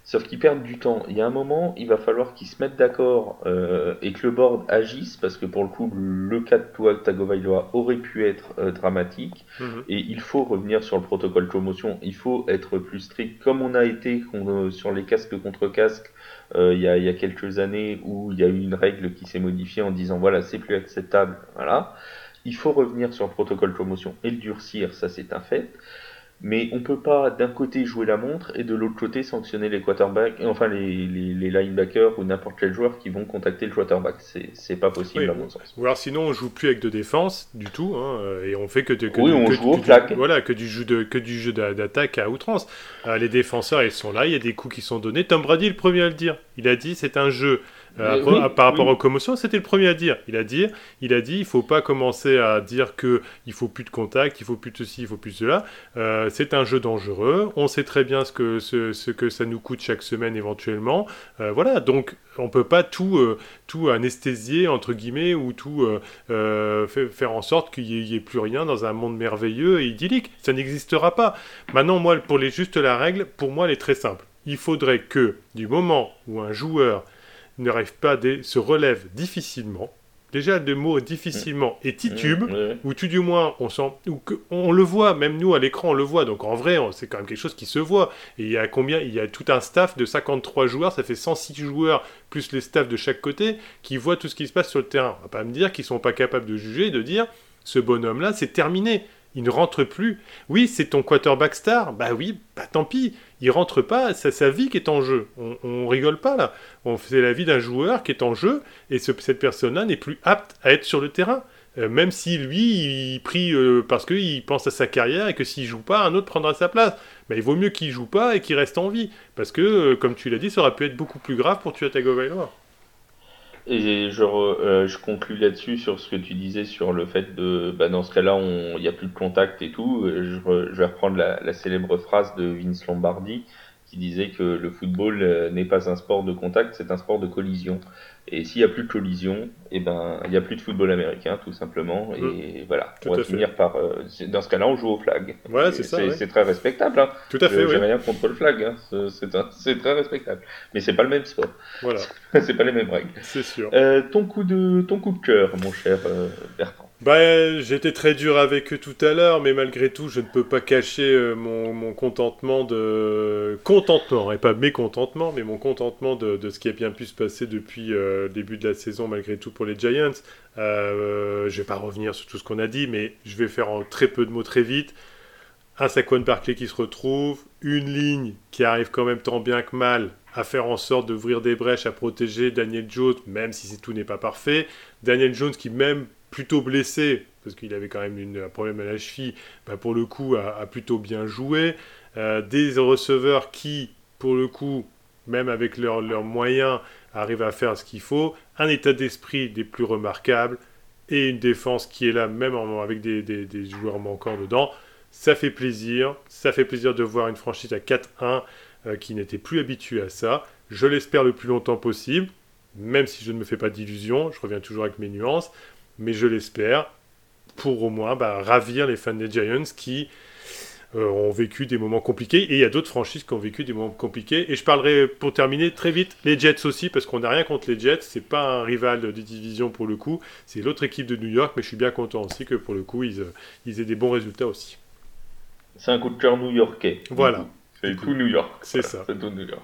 sauf qu'ils perdent du temps. Il y a un moment, il va falloir qu'ils se mettent d'accord euh, et que le board agisse, parce que pour le coup, le cas de Tua Tagovailoa aurait pu être euh, dramatique, hum, et il faut revenir sur le protocole promotion, il faut être plus strict, comme on a été con- sur les casques contre casques euh, il, y a, il y a quelques années où il y a eu une règle qui s'est modifiée en disant voilà c'est plus acceptable, voilà. Il faut revenir sur le protocole promotion et le durcir, ça c'est un fait. Mais on peut pas d'un côté jouer la montre et de l'autre côté sanctionner les quarterbacks, enfin les, les, les linebackers ou n'importe quel joueur qui vont contacter le quarterback. C'est pas possible Oui, à mon sens. Ou alors sinon on joue plus avec de défense du tout, hein, et on fait que, de, que, Oui, du- on que- joue au que du- flag. voilà, que du jeu de, que du jeu d'a- d'attaque à outrance. Euh, les défenseurs ils sont là, il y a des coups qui sont donnés. Tom Brady est le premier à le dire. Il a dit c'est un jeu. Euh, après, oui, par rapport oui. aux commotions, c'était le premier à dire. Il a dit, il a dit, il faut pas commencer à dire que il faut plus de contact, il faut plus de ceci, il faut plus de cela. Euh, c'est un jeu dangereux. On sait très bien ce que ce, ce que ça nous coûte chaque semaine éventuellement. Euh, voilà, donc on peut pas tout tout anesthésier entre guillemets ou tout fa- faire en sorte qu'il y, ait- il y ait plus rien dans un monde merveilleux et idyllique. Ça n'existera pas. Maintenant, moi, pour les juste la règle, pour moi, elle est très simple. Il faudrait que du moment où un joueur n'arrive pas, des, se relève difficilement, déjà le mot difficilement, et titube, ou tout du moins, on, sent, ou on le voit, même nous à l'écran, on le voit, donc en vrai, c'est quand même quelque chose qui se voit. Et il y a combien Il y a tout un staff de 53 joueurs, ça fait 106 joueurs, plus les staffs de chaque côté, qui voient tout ce qui se passe sur le terrain. On va pas me dire qu'ils sont pas capables de juger et de dire, ce bonhomme-là, c'est terminé. Il ne rentre plus. Oui, c'est ton quarterback star. Bah oui, bah tant pis il rentre pas, c'est sa vie qui est en jeu. On, rigole pas là. On fait la vie d'un joueur qui est en jeu et cette personne-là n'est plus apte à être sur le terrain. Euh, même si lui, il prie euh, parce qu'il pense à sa carrière et que s'il joue pas, un autre prendra sa place. Mais il vaut mieux qu'il joue pas et qu'il reste en vie. Parce que, euh, comme tu l'as dit, ça aurait pu être beaucoup plus grave pour Tua Tagovailoa. Et je, euh, je conclus là-dessus sur ce que tu disais sur le fait de, bah, dans ce cas-là, il n'y a plus de contact et tout. Je, je vais reprendre la, la, célèbre phrase de Vince Lombardi qui disait que le football euh, n'est pas un sport de contact, c'est un sport de collision. Et s'il n'y a plus de collision, eh ben, il n'y a plus de football américain, tout simplement. Et mmh. voilà, on va finir par. Euh, dans ce cas-là, on joue au flag. Ouais, c'est ça. C'est très respectable. Hein. Tout à fait. J'ai rien contre le flag. Hein. C'est très respectable. Mais c'est pas le même sport. Voilà. c'est pas les mêmes règles. C'est sûr. Euh, ton coup de ton coup de cœur, mon cher Bertrand. Bah, j'étais très dur avec eux tout à l'heure, mais malgré tout, je ne peux pas cacher euh, mon, contentement de. Contentement, et pas mécontentement, mais mon contentement de, ce qui a bien pu se passer depuis euh, le début de la saison, malgré tout, pour les Giants. Euh, je vais pas revenir sur tout ce qu'on a dit, mais je vais faire en très peu de mots très vite. Un Saquon Barclay qui se retrouve, une ligne qui arrive quand même tant bien que mal à faire en sorte d'ouvrir des brèches, à protéger Daniel Jones, même si tout n'est pas parfait. Daniel Jones qui, même plutôt blessé, parce qu'il avait quand même un problème à la cheville, bah, pour le coup a, plutôt bien joué. Euh, des receveurs qui, pour le coup, même avec leurs moyens, arrivent à faire ce qu'il faut. Un état d'esprit des plus remarquables et une défense qui est là, même avec des, des, joueurs manquants dedans. Ça fait plaisir. Ça fait plaisir de voir une franchise à 4-1 euh, qui n'était plus habituée à ça. Je l'espère le plus longtemps possible, même si je ne me fais pas d'illusions. Je reviens toujours avec mes nuances mais je l'espère, pour au moins bah, ravir les fans des Giants qui euh, ont vécu des moments compliqués. Et il y a d'autres franchises qui ont vécu des moments compliqués. Et je parlerai pour terminer très vite les Jets aussi, parce qu'on n'a rien contre les Jets. C'est pas un rival de division pour le coup. C'est l'autre équipe de New York, mais je suis bien content aussi que pour le coup ils, euh, ils aient des bons résultats aussi. C'est un coup de cœur new-yorkais. Voilà. C'est tout New York. C'est ça. C'est tout New York.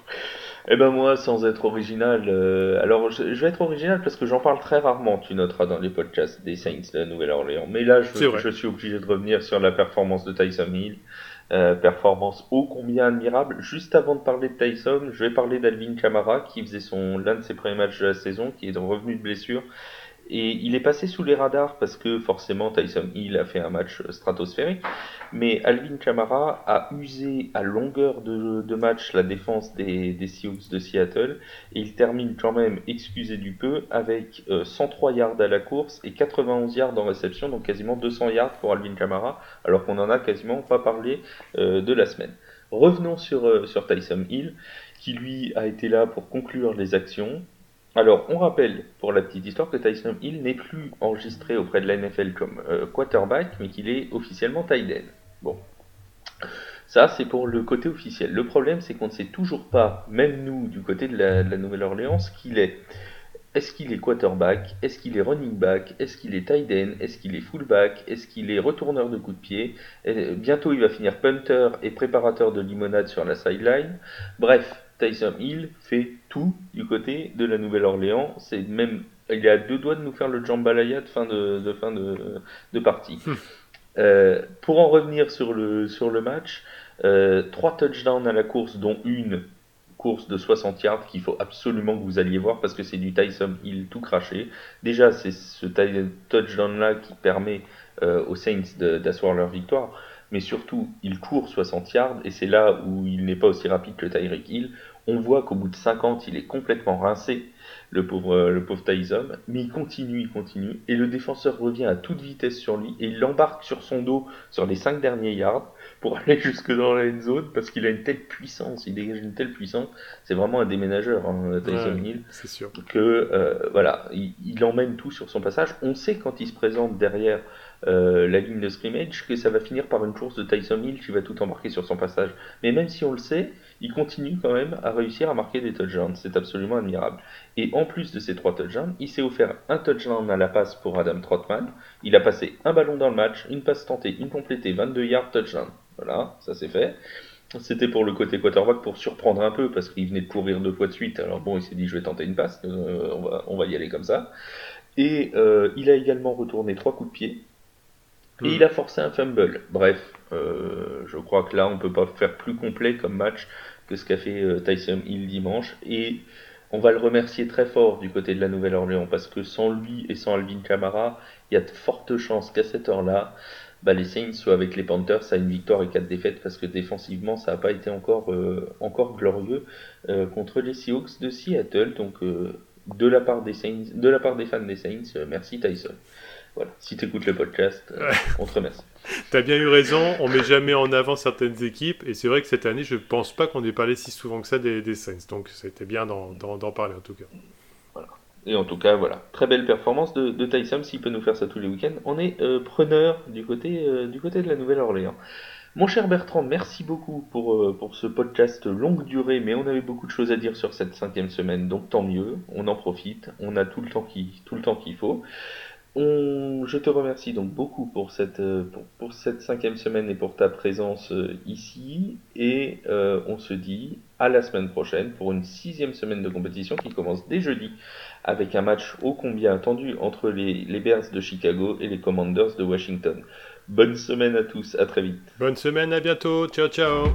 Eh ben moi, sans être original, euh, alors je, vais être original parce que j'en parle très rarement, tu noteras dans les podcasts des Saints de la Nouvelle-Orléans. Mais là, je, je, suis obligé de revenir sur la performance de Tyson Hill. Euh, performance ô combien admirable. Juste avant de parler de Tyson, je vais parler d'Alvin Kamara qui faisait son l'un de ses premiers matchs de la saison, qui est revenu de blessure et il est passé sous les radars parce que forcément Tyson Hill a fait un match stratosphérique. Mais Alvin Kamara a usé à longueur de, match la défense des, Sioux de Seattle. Et il termine quand même, excusez du peu, avec 103 euh, yards à la course et 91 yards en réception. Donc quasiment 200 yards pour Alvin Kamara. Alors qu'on en a quasiment pas parlé euh, de la semaine. Revenons euh, sur Tyson Hill qui lui a été là pour conclure les actions, alors, on rappelle pour la petite histoire que Tyson Hill n'est plus enregistré auprès de la NFL comme euh, quarterback, mais qu'il est officiellement tight end. Bon. Ça, c'est pour le côté officiel. Le problème, c'est qu'on ne sait toujours pas, même nous, du côté de la, Nouvelle-Orléans, qu'il est. Est-ce qu'il est quarterback? Est-ce qu'il est running back? Est-ce qu'il est tight end? Est-ce qu'il est fullback? Est-ce qu'il est retourneur de coups de pied? Bientôt, il va finir punter et préparateur de limonade sur la sideline. Bref, Tyson Hill fait tout du côté de la Nouvelle-Orléans. C'est même, il est à deux doigts de nous faire le jambalaya de fin de, fin de, partie. Hmm. Euh, pour en revenir sur le, sur le match, euh, trois touchdowns à la course, dont une course de 60 yards qu'il faut absolument que vous alliez voir parce que c'est du Tyson Hill tout craché. Déjà, c'est ce touchdown-là qui permet euh, aux Saints d'asseoir leur victoire mais surtout, il court 60 yards, et c'est là où il n'est pas aussi rapide que Tyreek Hill. On voit qu'au bout de 50, il est complètement rincé, le pauvre, euh, le pauvre Tyson, mais il continue, il continue, et le défenseur revient à toute vitesse sur lui, et il l'embarque sur son dos sur les 5 derniers yards pour aller jusque dans la end zone, parce qu'il a une telle puissance, il dégage une telle puissance, c'est vraiment un déménageur, hein, Tyson Hill, c'est sûr. que euh, voilà, il, il emmène tout sur son passage. On sait quand il se présente derrière euh, la ligne de scrimmage que ça va finir par une course de Tyson Hill qui va tout embarquer sur son passage. Mais même si on le sait, il continue quand même à réussir à marquer des touchdowns. C'est absolument admirable. Et en plus de ces trois touchdowns, il s'est offert un touchdown à la passe pour Adam Trotman. Il a passé un ballon dans le match, une passe tentée, une complétée, 22 yards touchdown. Voilà, ça c'est fait. C'était pour le côté quarterback pour surprendre un peu parce qu'il venait de courir deux fois de suite. Alors bon, il s'est dit je vais tenter une passe, euh, on, va, on va y aller comme ça. Et euh, il a également retourné trois coups de pied. Et il a forcé un fumble. Bref, euh, je crois que là, on peut pas faire plus complet comme match que ce qu'a fait euh, Tyson Hill dimanche. Et on va le remercier très fort du côté de la Nouvelle-Orléans parce que sans lui et sans Alvin Kamara, il y a de fortes chances qu'à cette heure-là, bah, les Saints soient avec les Panthers à une victoire et quatre défaites parce que défensivement, ça n'a pas été encore, euh, encore glorieux contre les Seahawks de Seattle. Donc, de la part des Saints, de la part des fans des Saints, merci Tyson. Voilà. Si tu écoutes le podcast, euh, on te remercie. T'as bien eu raison, on met jamais en avant certaines équipes, et c'est vrai que cette année, je pense pas qu'on ait parlé si souvent que ça des, Saints, donc c'était bien d'en parler en tout cas. Voilà. Et en tout cas, voilà, très belle performance de, de Tyson, s'il peut nous faire ça tous les week-ends. On est euh, preneur du côté, euh, du côté de la Nouvelle-Orléans. Mon cher Bertrand, merci beaucoup pour, pour ce podcast longue durée, mais on avait beaucoup de choses à dire sur cette cinquième semaine, donc tant mieux, on en profite, on a tout le temps qu'il faut je te remercie donc beaucoup pour cette, euh, pour, cette cinquième semaine et pour ta présence euh, ici. Et euh, on se dit à la semaine prochaine pour une sixième semaine de compétition qui commence dès jeudi avec un match ô combien attendu entre les, les Bears de Chicago et les Commanders de Washington. Bonne semaine à tous, à très vite. Bonne semaine, à bientôt, ciao ciao